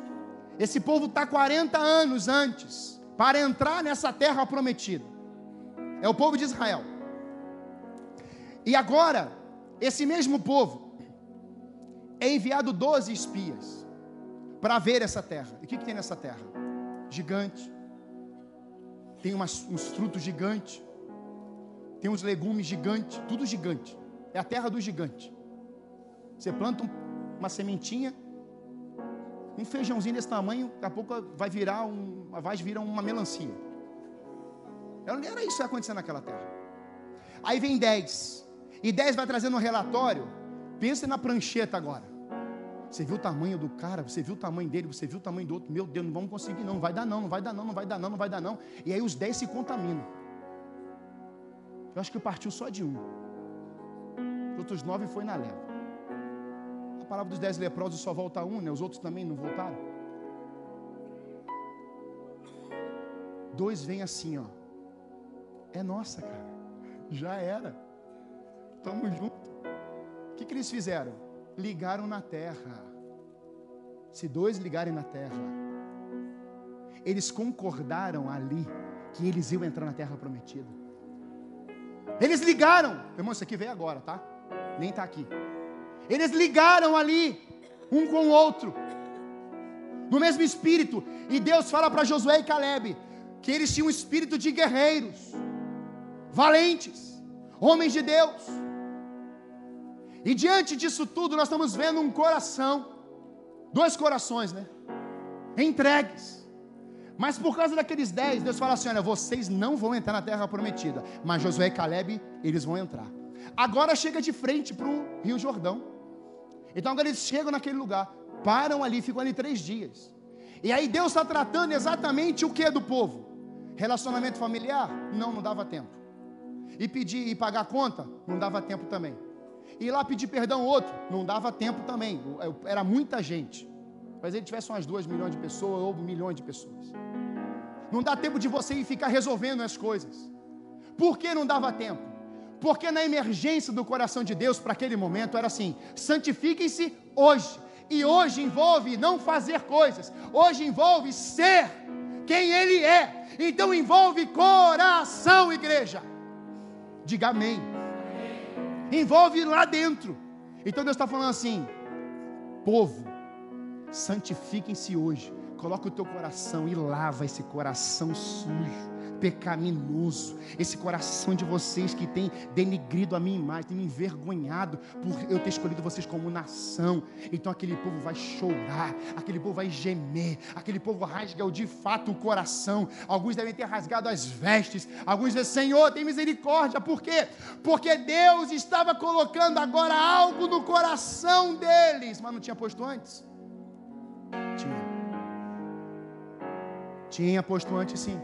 Esse povo está 40 anos antes para entrar nessa terra prometida. É o povo de Israel. E agora, esse mesmo povo é enviado 12 espias para ver essa terra. E o que, que tem nessa terra? Gigante. Tem umas, uns frutos gigantes. Tem uns legumes gigantes. Tudo gigante. É a terra do gigante. Você planta um, uma sementinha, um feijãozinho desse tamanho, daqui a pouco vai virar um, vai virar uma melancia. Era isso que ia acontecer naquela terra. Aí vem 10. E 10 vai trazendo um relatório. Pensa na prancheta agora. Você viu o tamanho do cara, você viu o tamanho dele, você viu o tamanho do outro. Meu Deus, não vamos conseguir, não. Não vai dar, não, não vai dar, não, não vai dar, não, não vai dar, não. E aí os 10 se contaminam. Eu acho que partiu só de um. Os outros nove foi na leva. Palavra dos dez leprosos só volta um, né? Os outros também não voltaram. Dois vêm assim, ó. É nossa, cara. (laughs) Já era. Tamo junto. O que, que eles fizeram? Ligaram na terra. Se dois ligarem na terra, eles concordaram ali que eles iam entrar na terra prometida. Eles ligaram. Irmão, isso aqui veio agora, tá? Nem está aqui. Eles ligaram ali, um com o outro, no mesmo espírito. E Deus fala para Josué e Caleb que eles tinham um espírito de guerreiros, valentes, homens de Deus. E diante disso tudo, nós estamos vendo um coração, dois corações, né? Entregues mas por causa daqueles dez, Deus fala assim: olha, vocês não vão entrar na terra prometida. Mas Josué e Caleb, eles vão entrar. Agora chega de frente para o Rio Jordão. Então agora eles chegam naquele lugar, param ali, ficam ali três dias. E aí Deus está tratando exatamente o que do povo? Relacionamento familiar? Não, não dava tempo. E pedir e pagar a conta? Não dava tempo também. E lá pedir perdão outro? Não dava tempo também. Era muita gente. Talvez ele tivesse umas duas milhões de pessoas ou milhões de pessoas. Não dá tempo de você ir ficar resolvendo as coisas. Por que não dava tempo? Porque na emergência do coração de Deus para aquele momento era assim: santifiquem-se hoje. E hoje envolve não fazer coisas, hoje envolve ser quem Ele é. Então envolve coração, igreja. Diga amém. Envolve lá dentro. Então Deus está falando assim: povo, santifiquem-se hoje, Coloca o teu coração e lava esse coração sujo, pecaminoso, esse coração de vocês que tem denigrido a minha imagem, tem me envergonhado por eu ter escolhido vocês como nação. Então aquele povo vai chorar, aquele povo vai gemer, aquele povo rasga de fato o coração. Alguns devem ter rasgado as vestes, alguns dizem: Senhor, tem misericórdia. Por quê? Porque Deus estava colocando agora algo no coração deles, mas não tinha posto antes. Tinha Tinha posto antes sim.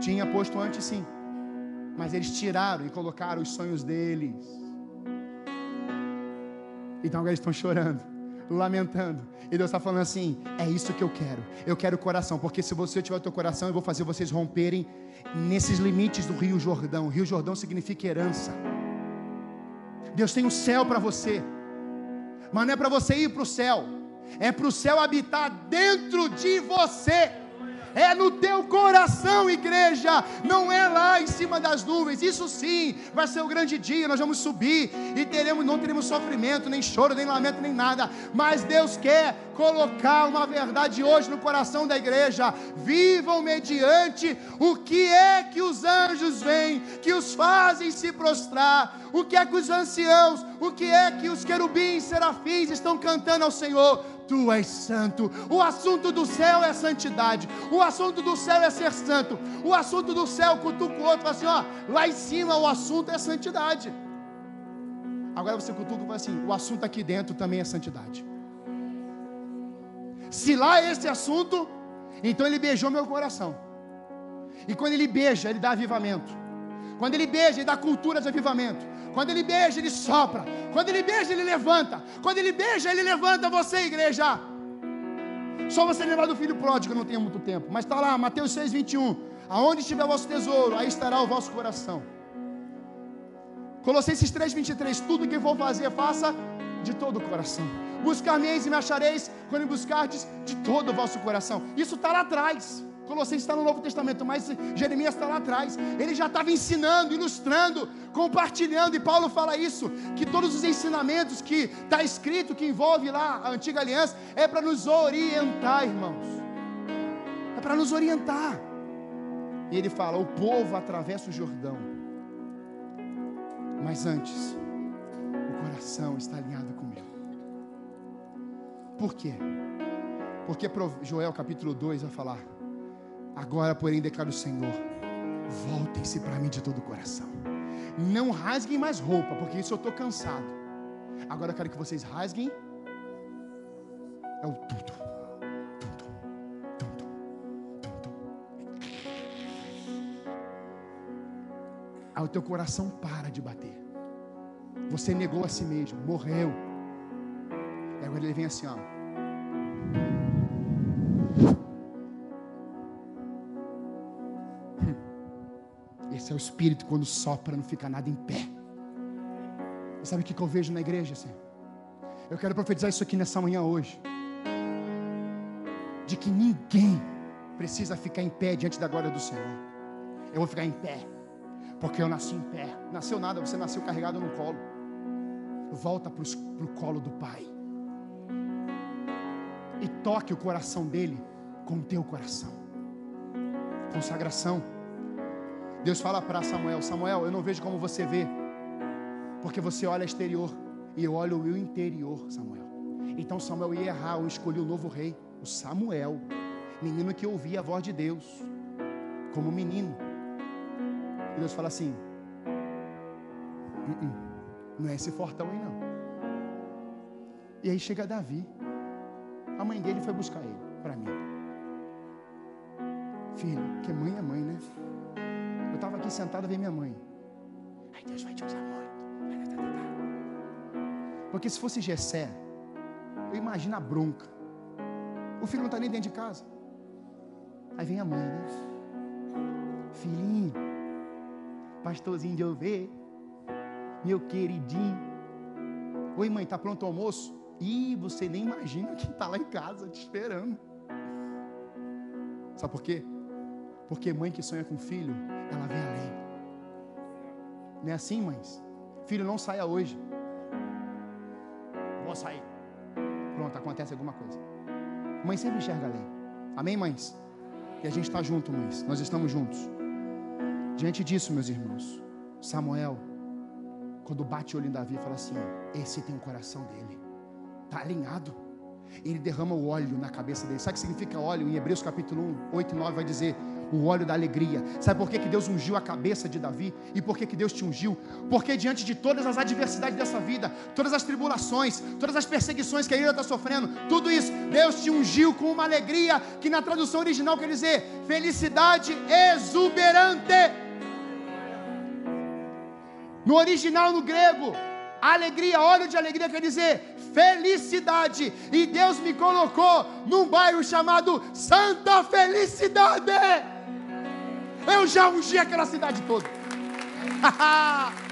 Tinha posto antes sim. Mas eles tiraram e colocaram os sonhos deles. Então agora eles estão chorando, lamentando. E Deus está falando assim: é isso que eu quero. Eu quero coração, porque se você tiver o teu coração, eu vou fazer vocês romperem nesses limites do Rio Jordão. Rio Jordão significa herança. Deus tem o um céu para você, mas não é para você ir para o céu, é para o céu habitar dentro de você é no teu coração, igreja, não é lá em cima das nuvens. Isso sim, vai ser o grande dia, nós vamos subir e teremos, não teremos sofrimento, nem choro, nem lamento, nem nada. Mas Deus quer colocar uma verdade hoje no coração da igreja. Vivam mediante o que é que os anjos vêm, que os fazem se prostrar, o que é que os anciãos, o que é que os querubins, serafins estão cantando ao Senhor tu és santo. O assunto do céu é santidade. O assunto do céu é ser santo. O assunto do céu, cutuca o outro, fala assim: ó, lá em cima o assunto é santidade. Agora você cutuca e fala assim: o assunto aqui dentro também é santidade. Se lá é esse assunto, então ele beijou meu coração. E quando ele beija, ele dá avivamento. Quando ele beija, ele dá cultura de avivamento. Quando ele beija, ele sopra. Quando ele beija, ele levanta. Quando ele beija, ele levanta você, igreja. Só você lembrar do filho pródigo, não tem muito tempo. Mas está lá, Mateus 6, 21. Aonde estiver o vosso tesouro, aí estará o vosso coração. Colossenses 3, 23. Tudo que for fazer, faça de todo o coração. Buscar-me-eis e me achareis quando buscardes de todo o vosso coração. Isso está lá atrás. Colossenses está no Novo Testamento, mas Jeremias está lá atrás. Ele já estava ensinando, ilustrando, compartilhando, e Paulo fala isso: que todos os ensinamentos que está escrito, que envolve lá a antiga aliança, é para nos orientar, irmãos. É para nos orientar. E ele fala: o povo atravessa o Jordão, mas antes, o coração está alinhado com o meu. Por quê? Porque Joel capítulo 2 vai falar Agora, porém, declara o Senhor: voltem-se para mim de todo o coração. Não rasguem mais roupa, porque isso eu estou cansado. Agora eu quero que vocês rasguem. É o tudo. Aí o teu coração para de bater. Você negou a si mesmo, morreu. E agora ele vem assim, ó. Esse é o Espírito quando sopra, não fica nada em pé. E sabe o que eu vejo na igreja, Senhor? Eu quero profetizar isso aqui nessa manhã hoje. De que ninguém precisa ficar em pé diante da glória do Senhor. Eu vou ficar em pé, porque eu nasci em pé. Nasceu nada, você nasceu carregado no colo. Volta para o colo do Pai. E toque o coração dele com o teu coração. Consagração. Deus fala para Samuel: Samuel, eu não vejo como você vê, porque você olha exterior e eu olho o interior, Samuel. Então Samuel ia errar, eu escolhi o novo rei, o Samuel, menino que ouvia a voz de Deus, como menino. E Deus fala assim: uh -uh, não é esse fortão aí não. E aí chega Davi, a mãe dele foi buscar ele para mim. Filho, que mãe é mãe, né? Estava aqui sentado ver minha mãe. Aí Deus vai te usar muito. Porque se fosse Gessé, eu imagino a bronca. O filho não está nem dentro de casa. Aí vem a mãe, né? Filhinho, pastorzinho de ovelha, meu queridinho. Oi, mãe, tá pronto o almoço? Ih, você nem imagina quem está lá em casa te esperando. Sabe por quê? Porque mãe que sonha com filho, ela vê além. Não é assim, mães? Filho, não saia hoje. Vou sair. Pronto, acontece alguma coisa. Mãe sempre enxerga além. Amém, mães? E a gente está junto, mães. Nós estamos juntos. Diante disso, meus irmãos, Samuel, quando bate o olho em Davi, fala assim: Esse tem o coração dele, está alinhado. Ele derrama o óleo na cabeça dele. Sabe o que significa óleo? Em Hebreus capítulo 1, 8 e 9 vai dizer: o óleo da alegria. Sabe por que, que Deus ungiu a cabeça de Davi? E por que, que Deus te ungiu? Porque diante de todas as adversidades dessa vida, todas as tribulações, todas as perseguições que a ilha está sofrendo, tudo isso, Deus te ungiu com uma alegria que na tradução original quer dizer felicidade exuberante. No original, no grego, alegria, óleo de alegria quer dizer felicidade. E Deus me colocou num bairro chamado Santa Felicidade. Eu já ungi aquela cidade toda. (laughs)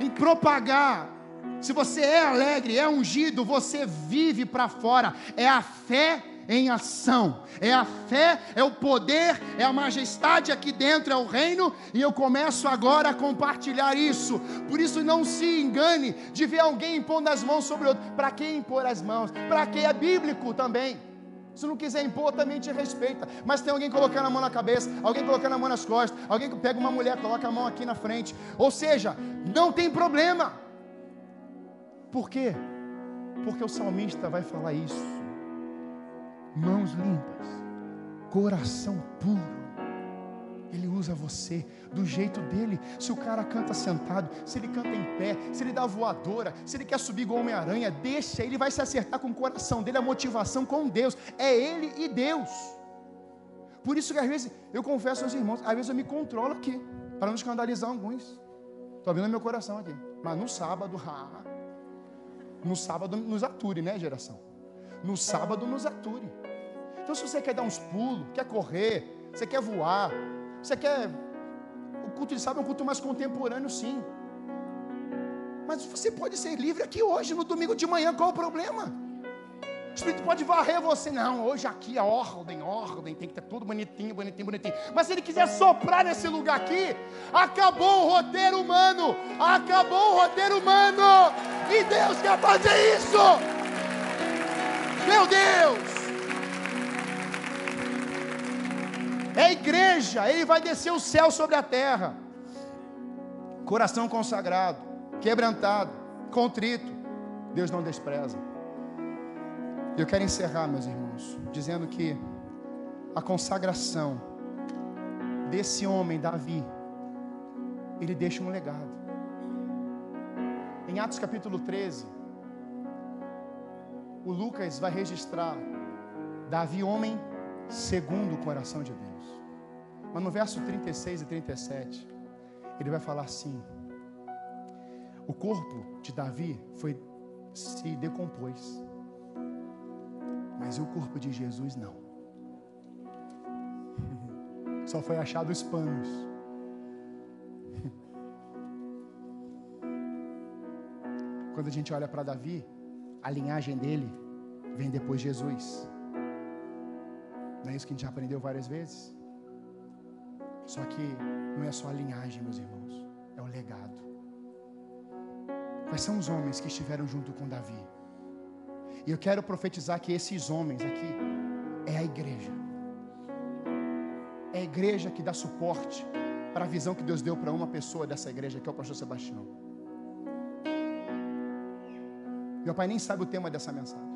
em propagar. Se você é alegre, é ungido, você vive para fora. É a fé em ação. É a fé, é o poder, é a majestade aqui dentro, é o reino, e eu começo agora a compartilhar isso. Por isso não se engane de ver alguém impondo as mãos sobre outro. Para que impor as mãos? Para que é bíblico também. Se não quiser impor, também te respeita. Mas tem alguém colocando a mão na cabeça, alguém colocando a mão nas costas, alguém que pega uma mulher, coloca a mão aqui na frente. Ou seja, não tem problema. Por quê? Porque o salmista vai falar isso mãos limpas, coração puro. Ele usa você do jeito dele. Se o cara canta sentado, se ele canta em pé, se ele dá voadora, se ele quer subir igual Homem-Aranha, deixa, ele vai se acertar com o coração dele, a motivação com Deus. É ele e Deus. Por isso que às vezes, eu confesso aos irmãos, às vezes eu me controlo aqui, para não escandalizar alguns. Estou abrindo meu coração aqui. Mas no sábado, no sábado nos ature, né, geração? No sábado nos ature. Então, se você quer dar uns pulos, quer correr, você quer voar, você quer. O culto de sábado é um culto mais contemporâneo, sim. Mas você pode ser livre aqui hoje, no domingo de manhã, qual o problema? O Espírito pode varrer você. Não, hoje aqui a ordem, ordem, tem que ter tudo bonitinho, bonitinho, bonitinho. Mas se ele quiser soprar nesse lugar aqui, acabou o roteiro humano. Acabou o roteiro humano. E Deus quer fazer isso. Meu Deus! É a igreja, ele vai descer o céu sobre a terra. Coração consagrado, quebrantado, contrito, Deus não despreza. Eu quero encerrar, meus irmãos, dizendo que a consagração desse homem, Davi, ele deixa um legado. Em Atos capítulo 13, o Lucas vai registrar Davi, homem segundo o coração de Deus. Mas no verso 36 e 37, ele vai falar assim: O corpo de Davi foi se decompôs, mas o corpo de Jesus não. (laughs) Só foi achado os panos. (laughs) Quando a gente olha para Davi, a linhagem dele vem depois de Jesus. Não é isso que a gente aprendeu várias vezes? Só que não é só a linhagem, meus irmãos, é o legado. Quais são os homens que estiveram junto com Davi? E eu quero profetizar que esses homens aqui é a igreja. É a igreja que dá suporte para a visão que Deus deu para uma pessoa dessa igreja, que é o pastor Sebastião. Meu pai nem sabe o tema dessa mensagem.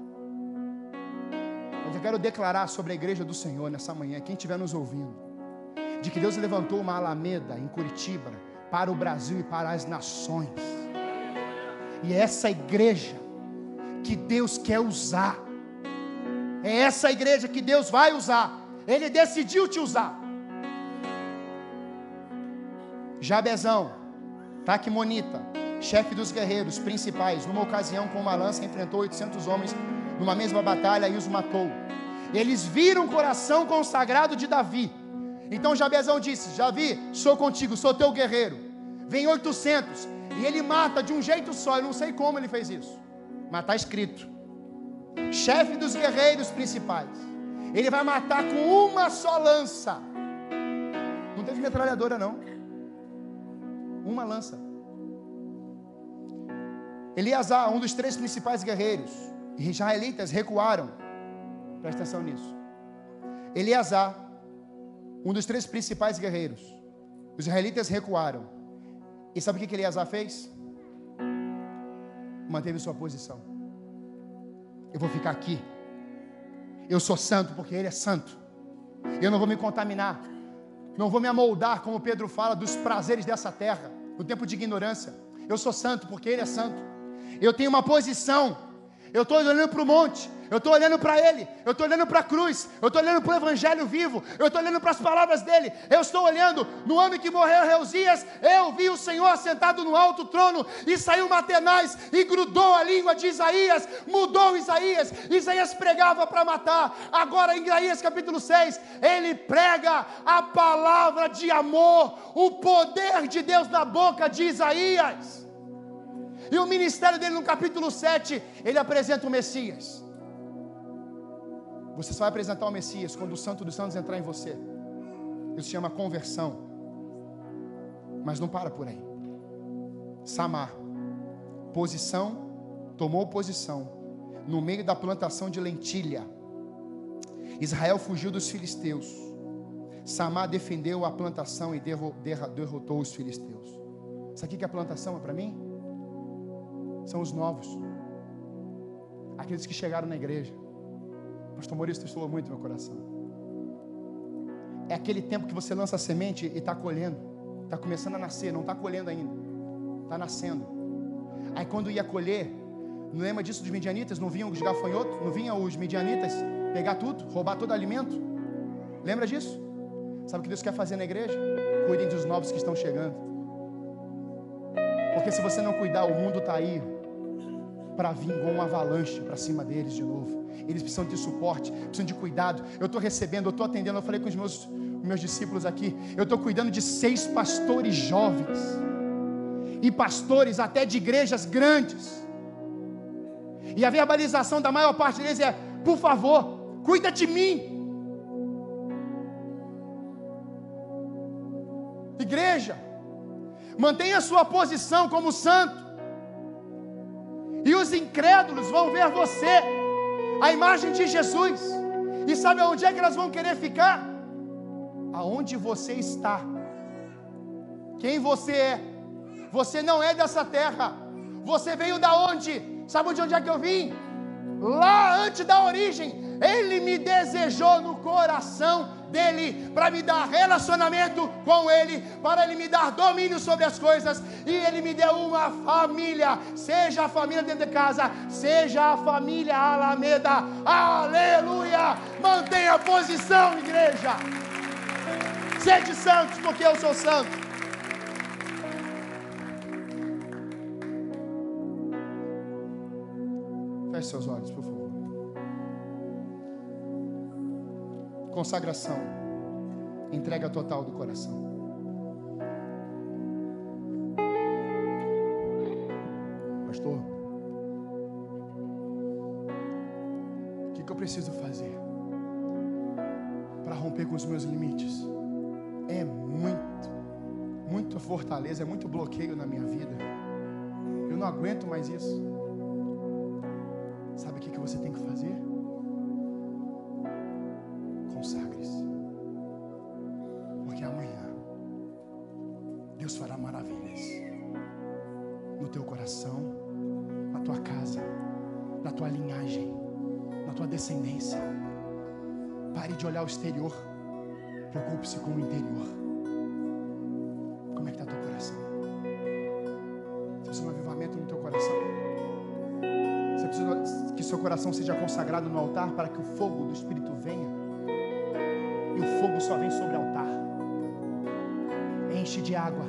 Mas eu quero declarar sobre a igreja do Senhor nessa manhã, quem estiver nos ouvindo de que Deus levantou uma alameda em Curitiba para o Brasil e para as nações. E é essa igreja que Deus quer usar. É essa igreja que Deus vai usar. Ele decidiu te usar. Jabezão, Taquimonita, chefe dos guerreiros principais, numa ocasião com uma lança enfrentou 800 homens numa mesma batalha e os matou. Eles viram o coração consagrado de Davi então Jabezão disse: Javi, sou contigo, sou teu guerreiro. Vem 800 e ele mata de um jeito só. Eu não sei como ele fez isso, mas está escrito: chefe dos guerreiros principais. Ele vai matar com uma só lança. Não teve metralhadora, não. Uma lança. Eliasar, um dos três principais guerreiros, israelitas recuaram. Presta atenção nisso. Eliasar, um dos três principais guerreiros. Os israelitas recuaram. E sabe o que, que Eleazar fez? Manteve sua posição. Eu vou ficar aqui. Eu sou santo porque Ele é santo. Eu não vou me contaminar. Não vou me amoldar, como Pedro fala, dos prazeres dessa terra, no tempo de ignorância. Eu sou santo porque Ele é santo. Eu tenho uma posição. Eu estou olhando para o monte eu estou olhando para Ele, eu estou olhando para a cruz, eu estou olhando para o Evangelho vivo, eu estou olhando para as palavras dele, eu estou olhando no ano que morreu Reusias, eu vi o Senhor sentado no alto trono, e saiu Matenais e grudou a língua de Isaías, mudou Isaías, Isaías pregava para matar, agora em Isaías capítulo 6, ele prega a palavra de amor, o poder de Deus na boca de Isaías. E o ministério dele no capítulo 7, ele apresenta o Messias. Você só vai apresentar o Messias quando o Santo dos Santos entrar em você. Isso se chama conversão. Mas não para por aí. Samar. Posição, tomou posição no meio da plantação de lentilha. Israel fugiu dos filisteus. Samar defendeu a plantação e derrotou os filisteus. Isso aqui que é a plantação é para mim? São os novos. Aqueles que chegaram na igreja Pastor Maurício testou muito meu coração. É aquele tempo que você lança a semente e está colhendo. Está começando a nascer, não está colhendo ainda. Está nascendo. Aí quando ia colher, não lembra disso dos medianitas? Não vinham os gafanhotos? Não vinham os medianitas pegar tudo, roubar todo o alimento? Lembra disso? Sabe o que Deus quer fazer na igreja? Cuidem dos novos que estão chegando. Porque se você não cuidar, o mundo está aí para vir com uma avalanche para cima deles de novo. Eles precisam de suporte, precisam de cuidado. Eu estou recebendo, eu estou atendendo. Eu falei com os meus, meus discípulos aqui. Eu estou cuidando de seis pastores jovens e pastores até de igrejas grandes. E a verbalização da maior parte deles é: por favor, cuida de mim. Igreja, mantenha a sua posição como santo. E os incrédulos vão ver você a imagem de Jesus. E sabe aonde é que elas vão querer ficar? Aonde você está. Quem você é? Você não é dessa terra. Você veio da onde? Sabe de onde é que eu vim? Lá antes da origem, Ele me desejou no coração dele, para me dar relacionamento com ele, para ele me dar domínio sobre as coisas, e ele me deu uma família, seja a família dentro de casa, seja a família Alameda, aleluia! Mantenha a posição, igreja. Sede santos, porque eu sou santo. Feche seus olhos, por favor. Consagração. Entrega total do coração. Pastor, o que, que eu preciso fazer para romper com os meus limites? É muito, muita fortaleza, é muito bloqueio na minha vida. Eu não aguento mais isso. Sabe o que, que você tem que fazer? O exterior, preocupe-se com o interior. Como é que está teu coração? Você precisa de um avivamento no teu coração? Você precisa que seu coração seja consagrado no altar para que o fogo do Espírito venha? E o fogo só vem sobre o altar. Enche de água.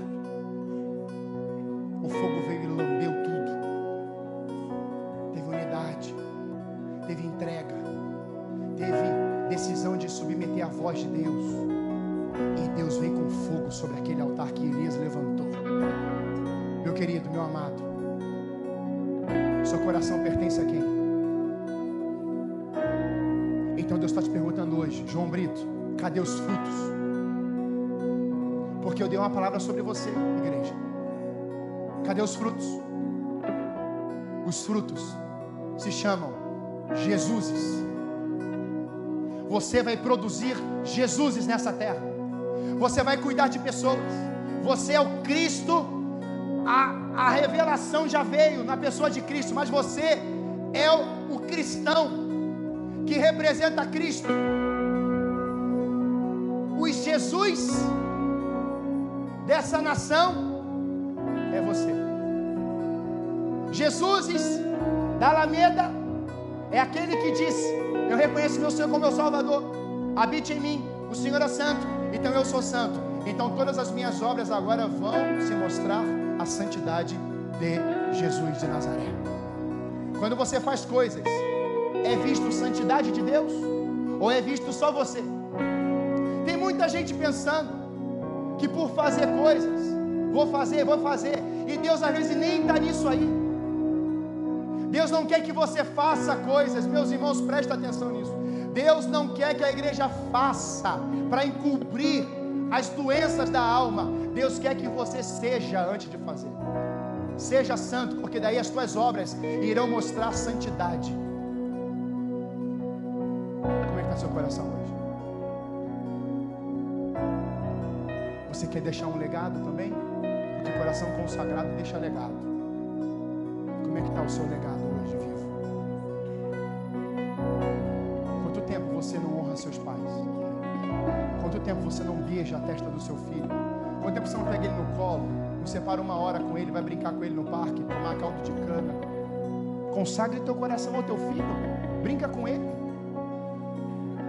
Querido, meu amado, seu coração pertence a quem? Então Deus está te perguntando hoje, João Brito, cadê os frutos? Porque eu dei uma palavra sobre você, igreja. Cadê os frutos? Os frutos se chamam Jesuses você vai produzir Jesuses nessa terra. Você vai cuidar de pessoas. Você é o Cristo. A, a revelação já veio na pessoa de Cristo, mas você é o, o cristão que representa Cristo. Os Jesus dessa nação é você. Jesus da Alameda é aquele que disse: Eu reconheço meu Senhor como meu Salvador, habite em mim, o Senhor é santo, então eu sou santo. Então todas as minhas obras agora vão se mostrar a santidade de Jesus de Nazaré. Quando você faz coisas, é visto santidade de Deus ou é visto só você? Tem muita gente pensando que por fazer coisas, vou fazer, vou fazer, e Deus às vezes nem está nisso aí. Deus não quer que você faça coisas, meus irmãos, presta atenção nisso. Deus não quer que a igreja faça para encobrir as doenças da alma. Deus quer que você seja antes de fazer. Seja santo, porque daí as tuas obras irão mostrar santidade. Como é que está seu coração hoje? Você quer deixar um legado também? Porque coração consagrado deixa legado. Como é que está o seu legado hoje, vivo? Quanto tempo você não honra seus pais? Quanto tempo você não beija a testa do seu filho? Quanto tempo você não pega ele no colo? Não separa uma hora com ele, vai brincar com ele no parque, tomar caldo de cana? Consagre teu coração ao teu filho. Brinca com ele.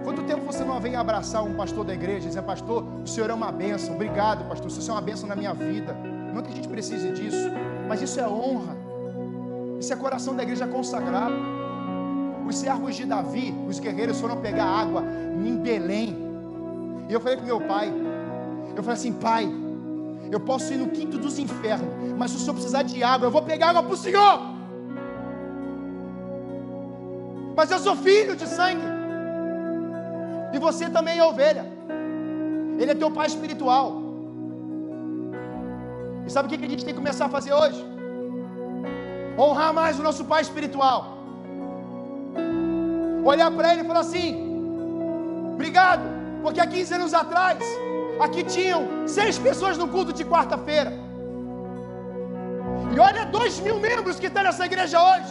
Quanto tempo você não vem abraçar um pastor da igreja e dizer, pastor, o senhor é uma bênção, obrigado, pastor, o senhor é uma bênção na minha vida. Não que a gente precise disso, mas isso é honra. Isso é coração da igreja consagrado. Os servos de Davi, os guerreiros foram pegar água em Belém. E eu falei para meu pai, eu falei assim, pai, eu posso ir no quinto dos infernos, mas se o senhor precisar de água, eu vou pegar água para o senhor. Mas eu sou filho de sangue. E você também é ovelha. Ele é teu pai espiritual. E sabe o que a gente tem que começar a fazer hoje? Honrar mais o nosso pai espiritual. Olhar para ele e falar assim: Obrigado, porque há 15 anos atrás, aqui tinham seis pessoas no culto de quarta-feira. E olha, dois mil membros que estão nessa igreja hoje.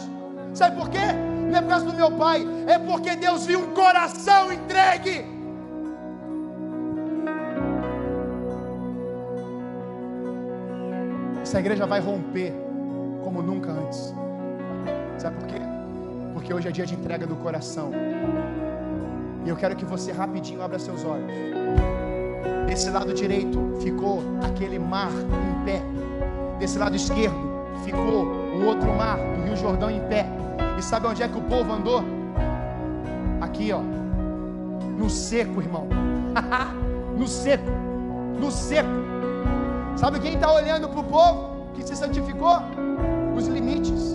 Sabe por quê? Não é por causa do meu pai, é porque Deus viu um coração entregue. Essa igreja vai romper como nunca antes. Sabe por quê? Porque hoje é dia de entrega do coração. E eu quero que você rapidinho abra seus olhos. Desse lado direito ficou aquele mar em pé. Desse lado esquerdo ficou o outro mar do Rio Jordão em pé. E sabe onde é que o povo andou? Aqui, ó. No seco, irmão. (laughs) no seco. No seco. Sabe quem está olhando para o povo que se santificou? Os limites.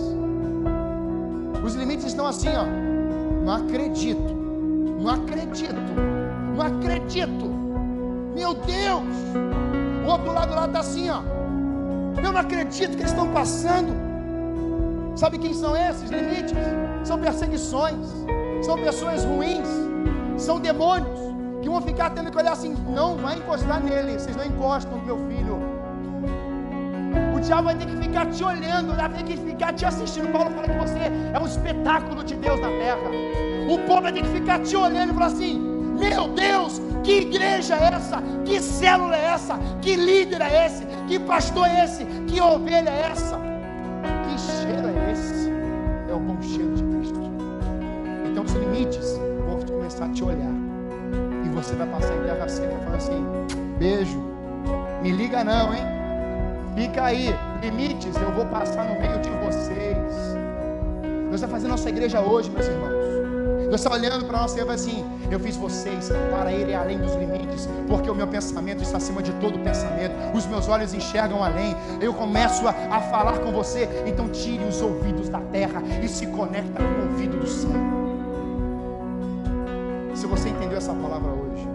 Os limites estão assim, ó. Não acredito. Não acredito. Não acredito. Meu Deus. O outro lado lá está assim, ó. Eu não acredito que eles estão passando. Sabe quem são esses limites? São perseguições, são pessoas ruins, são demônios que vão ficar tendo que olhar assim: não vai encostar nele, vocês não encostam meu filho. Diabo vai ter que ficar te olhando, vai ter que ficar te assistindo. Paulo fala que você é um espetáculo de Deus na terra. O povo vai ter que ficar te olhando e falar assim: meu Deus, que igreja é essa? Que célula é essa? Que líder é esse? Que pastor é esse? Que ovelha é essa? Que cheiro é esse? É o bom cheiro de Cristo. Então os limites vão começar a te olhar. E você vai passar em terra seca falando assim: beijo, me liga não, hein? Fica aí, limites, eu vou passar no meio de vocês. Deus está fazendo nossa igreja hoje, meus irmãos. Deus está olhando para nós e vai assim: Eu fiz vocês para Ele além dos limites, porque o meu pensamento está acima de todo pensamento, os meus olhos enxergam além. Eu começo a, a falar com você, então tire os ouvidos da terra e se conecta com o ouvido do céu. Se você entendeu essa palavra hoje,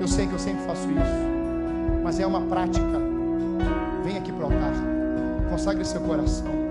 eu sei que eu sempre faço isso, mas é uma prática. Consagre seu coração,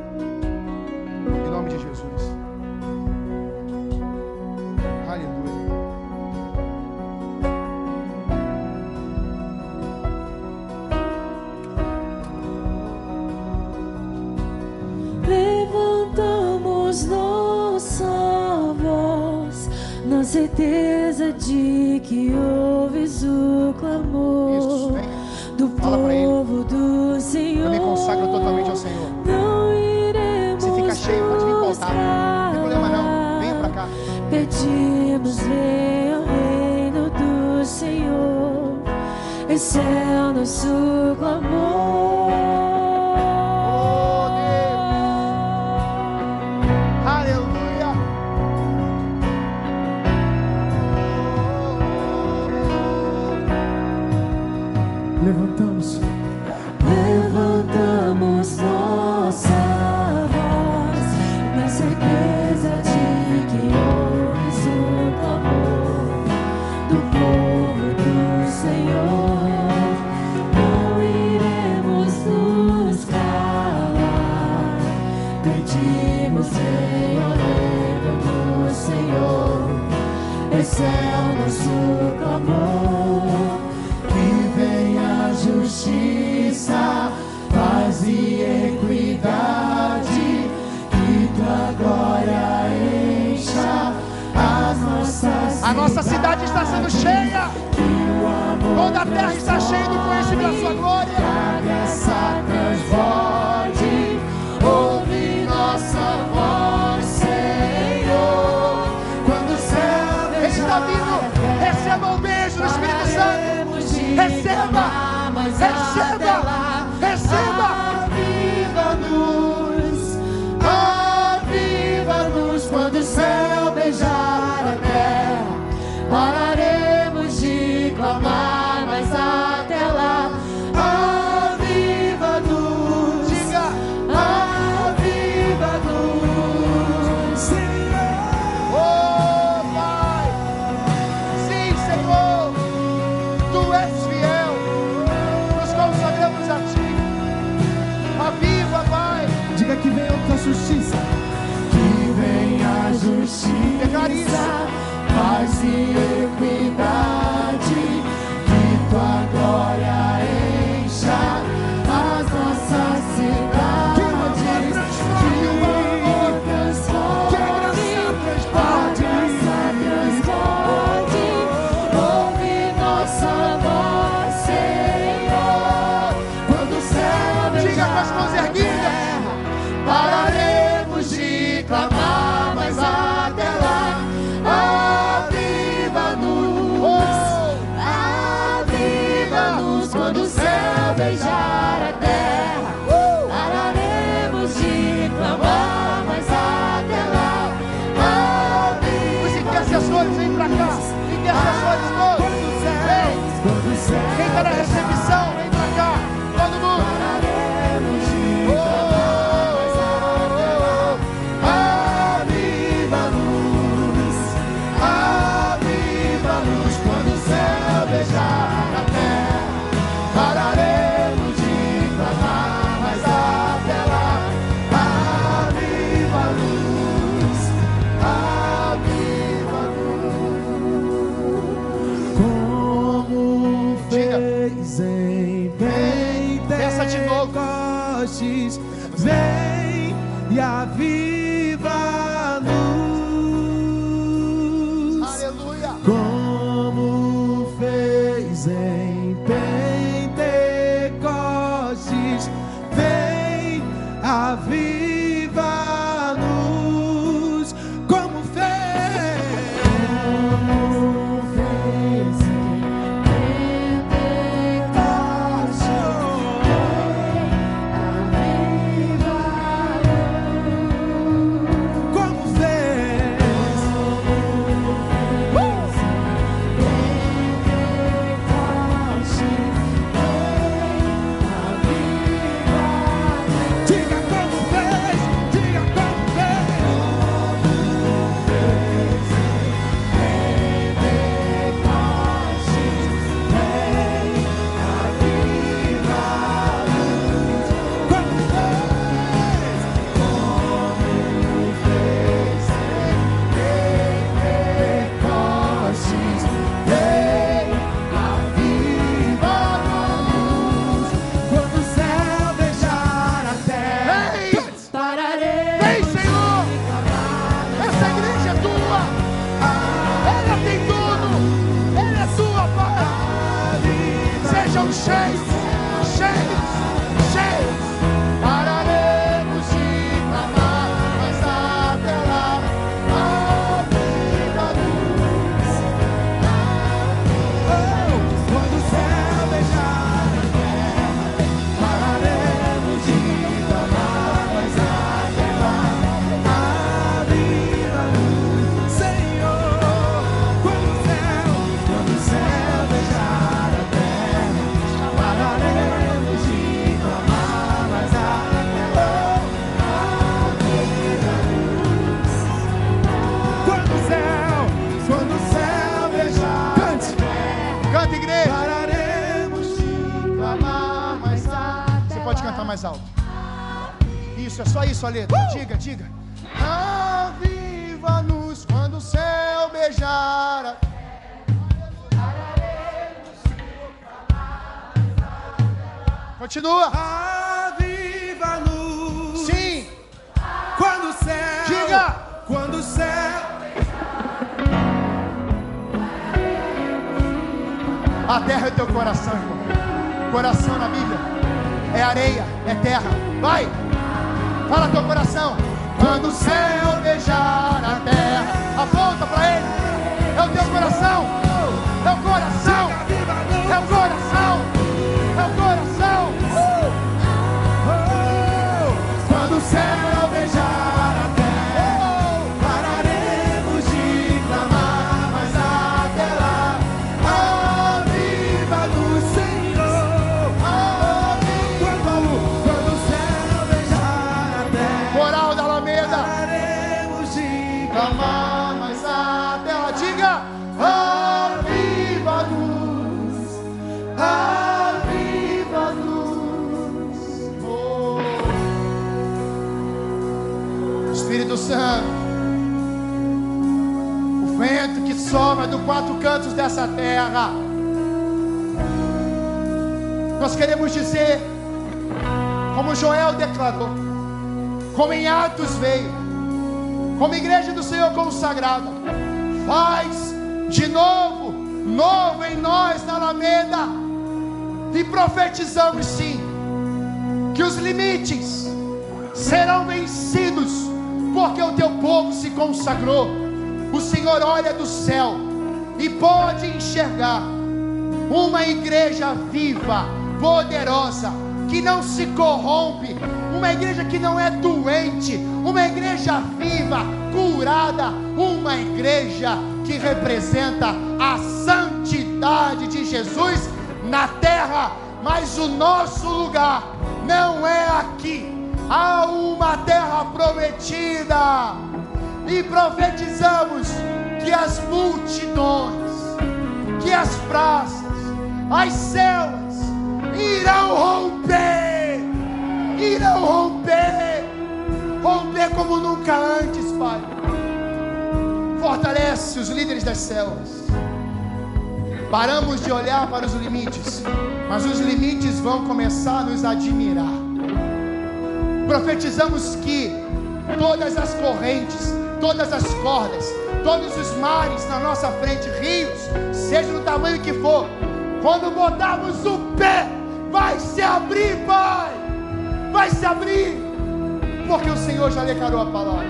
A nossa cidade está sendo cheia. Quando a terra está cheia do conhecimento da sua glória. Transborde, ouve nossa voz, Senhor. Quando o céu está vindo, receba o beijo do Espírito Santo. Receba, receba. Mais alto. Isso, é só isso a letra. Uh! Diga, diga. Aviva-nos quando o céu beijar a Continua. Aviva-nos. Sim. Quando o céu. Diga. Quando o céu. A terra é teu coração, irmão. Coração na Bíblia é areia, é terra. Vai. Fala teu coração. Quando o céu beijar a terra, aponta para ele. É o teu coração. É o coração. É o coração. Dessa terra, nós queremos dizer, como Joel declarou, como em Atos veio, como igreja do Senhor consagrada, faz de novo, novo em nós na Alameda, e profetizamos sim, que os limites serão vencidos, porque o teu povo se consagrou. O Senhor olha do céu e pode enxergar uma igreja viva, poderosa, que não se corrompe, uma igreja que não é doente, uma igreja viva, curada, uma igreja que representa a santidade de Jesus na terra, mas o nosso lugar não é aqui. Há uma terra prometida e profetizamos que as multidões, que as praças, as celas irão romper, irão romper, romper como nunca antes, Pai. Fortalece os líderes das celas. Paramos de olhar para os limites, mas os limites vão começar a nos admirar. Profetizamos que todas as correntes, todas as cordas, todos os mares na nossa frente, rios, seja do tamanho que for, quando botarmos o pé, vai se abrir, Pai, vai se abrir, porque o Senhor já declarou a palavra.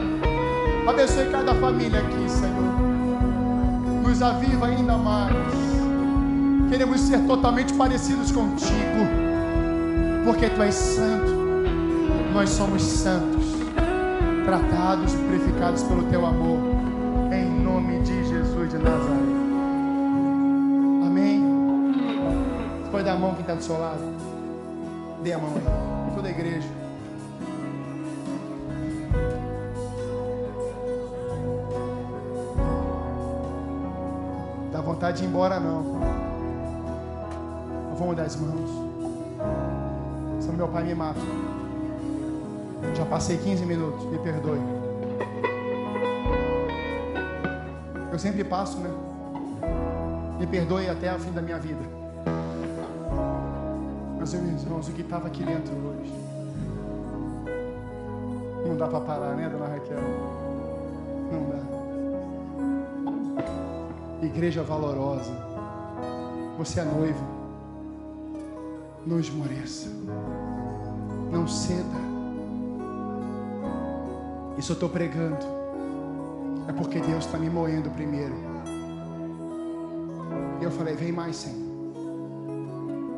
Abençoe cada família aqui, Senhor, nos aviva ainda mais. Queremos ser totalmente parecidos contigo, porque Tu és santo, nós somos santos, tratados purificados pelo Teu amor, em nome de Jesus de Nazaré. Amém. Você pode dar a mão quem está do seu lado? Dê a mão aí, toda a igreja. Dá vontade de ir embora não. Não vamos dar as mãos. Senão meu pai me mata. Já passei 15 minutos, me perdoe. Eu sempre passo, né? Me perdoe até o fim da minha vida. Meus irmãos, o que estava aqui dentro hoje. Não dá para parar, né, dona Raquel? Não dá. Igreja valorosa. Você é noiva. Não esmoreça. Não ceda. Isso eu estou pregando. É porque Deus está me moendo primeiro. E eu falei: vem mais, Senhor.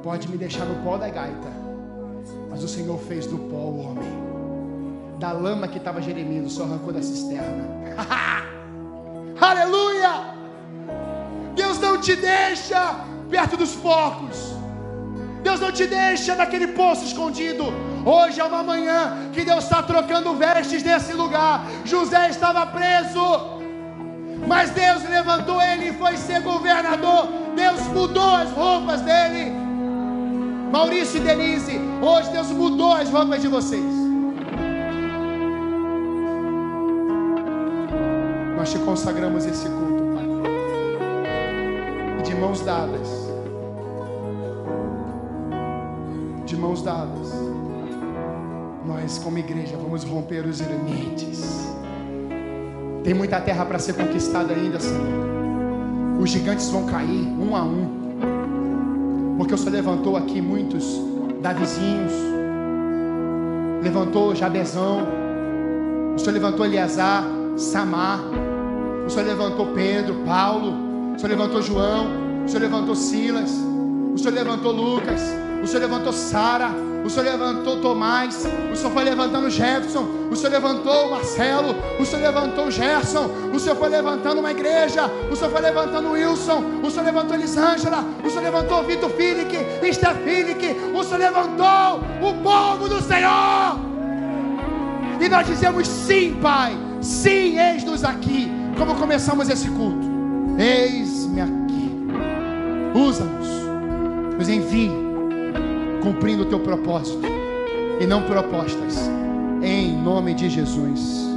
Pode me deixar no pó da gaita. Mas o Senhor fez do pó o homem. Da lama que estava Jeremias, Senhor arrancou da cisterna. (laughs) Aleluia! Deus não te deixa perto dos porcos. Deus não te deixa naquele poço escondido. Hoje é uma manhã que Deus está trocando vestes nesse lugar. José estava preso, mas Deus levantou ele e foi ser governador. Deus mudou as roupas dele. Maurício e Denise, hoje Deus mudou as roupas de vocês. Nós te consagramos esse culto, Pai. De mãos dadas. De mãos dadas. Nós, como igreja, vamos romper os limites. Tem muita terra para ser conquistada ainda, Senhor. Os gigantes vão cair um a um. Porque o Senhor levantou aqui muitos Davizinhos. Levantou Jabezão. O Senhor levantou Eleazar, Samar. O Senhor levantou Pedro, Paulo. O Senhor levantou João. O Senhor levantou Silas. O Senhor levantou Lucas. O Senhor levantou Sara. O Senhor levantou Tomás. O Senhor foi levantando Jefferson. O Senhor levantou Marcelo. O Senhor levantou Gerson. O Senhor foi levantando uma igreja. O Senhor foi levantando Wilson. O Senhor levantou Elisângela. O Senhor levantou Vitor Filick. Esther Filick. O Senhor levantou o povo do Senhor. E nós dizemos sim, Pai. Sim, eis-nos aqui. Como começamos esse culto. Eis-me aqui. Usa-nos. Nos envie. Cumprindo o teu propósito. E não propostas. Em nome de Jesus.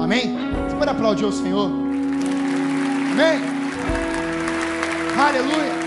Amém? Você pode aplaudir o Senhor? Amém? Aleluia.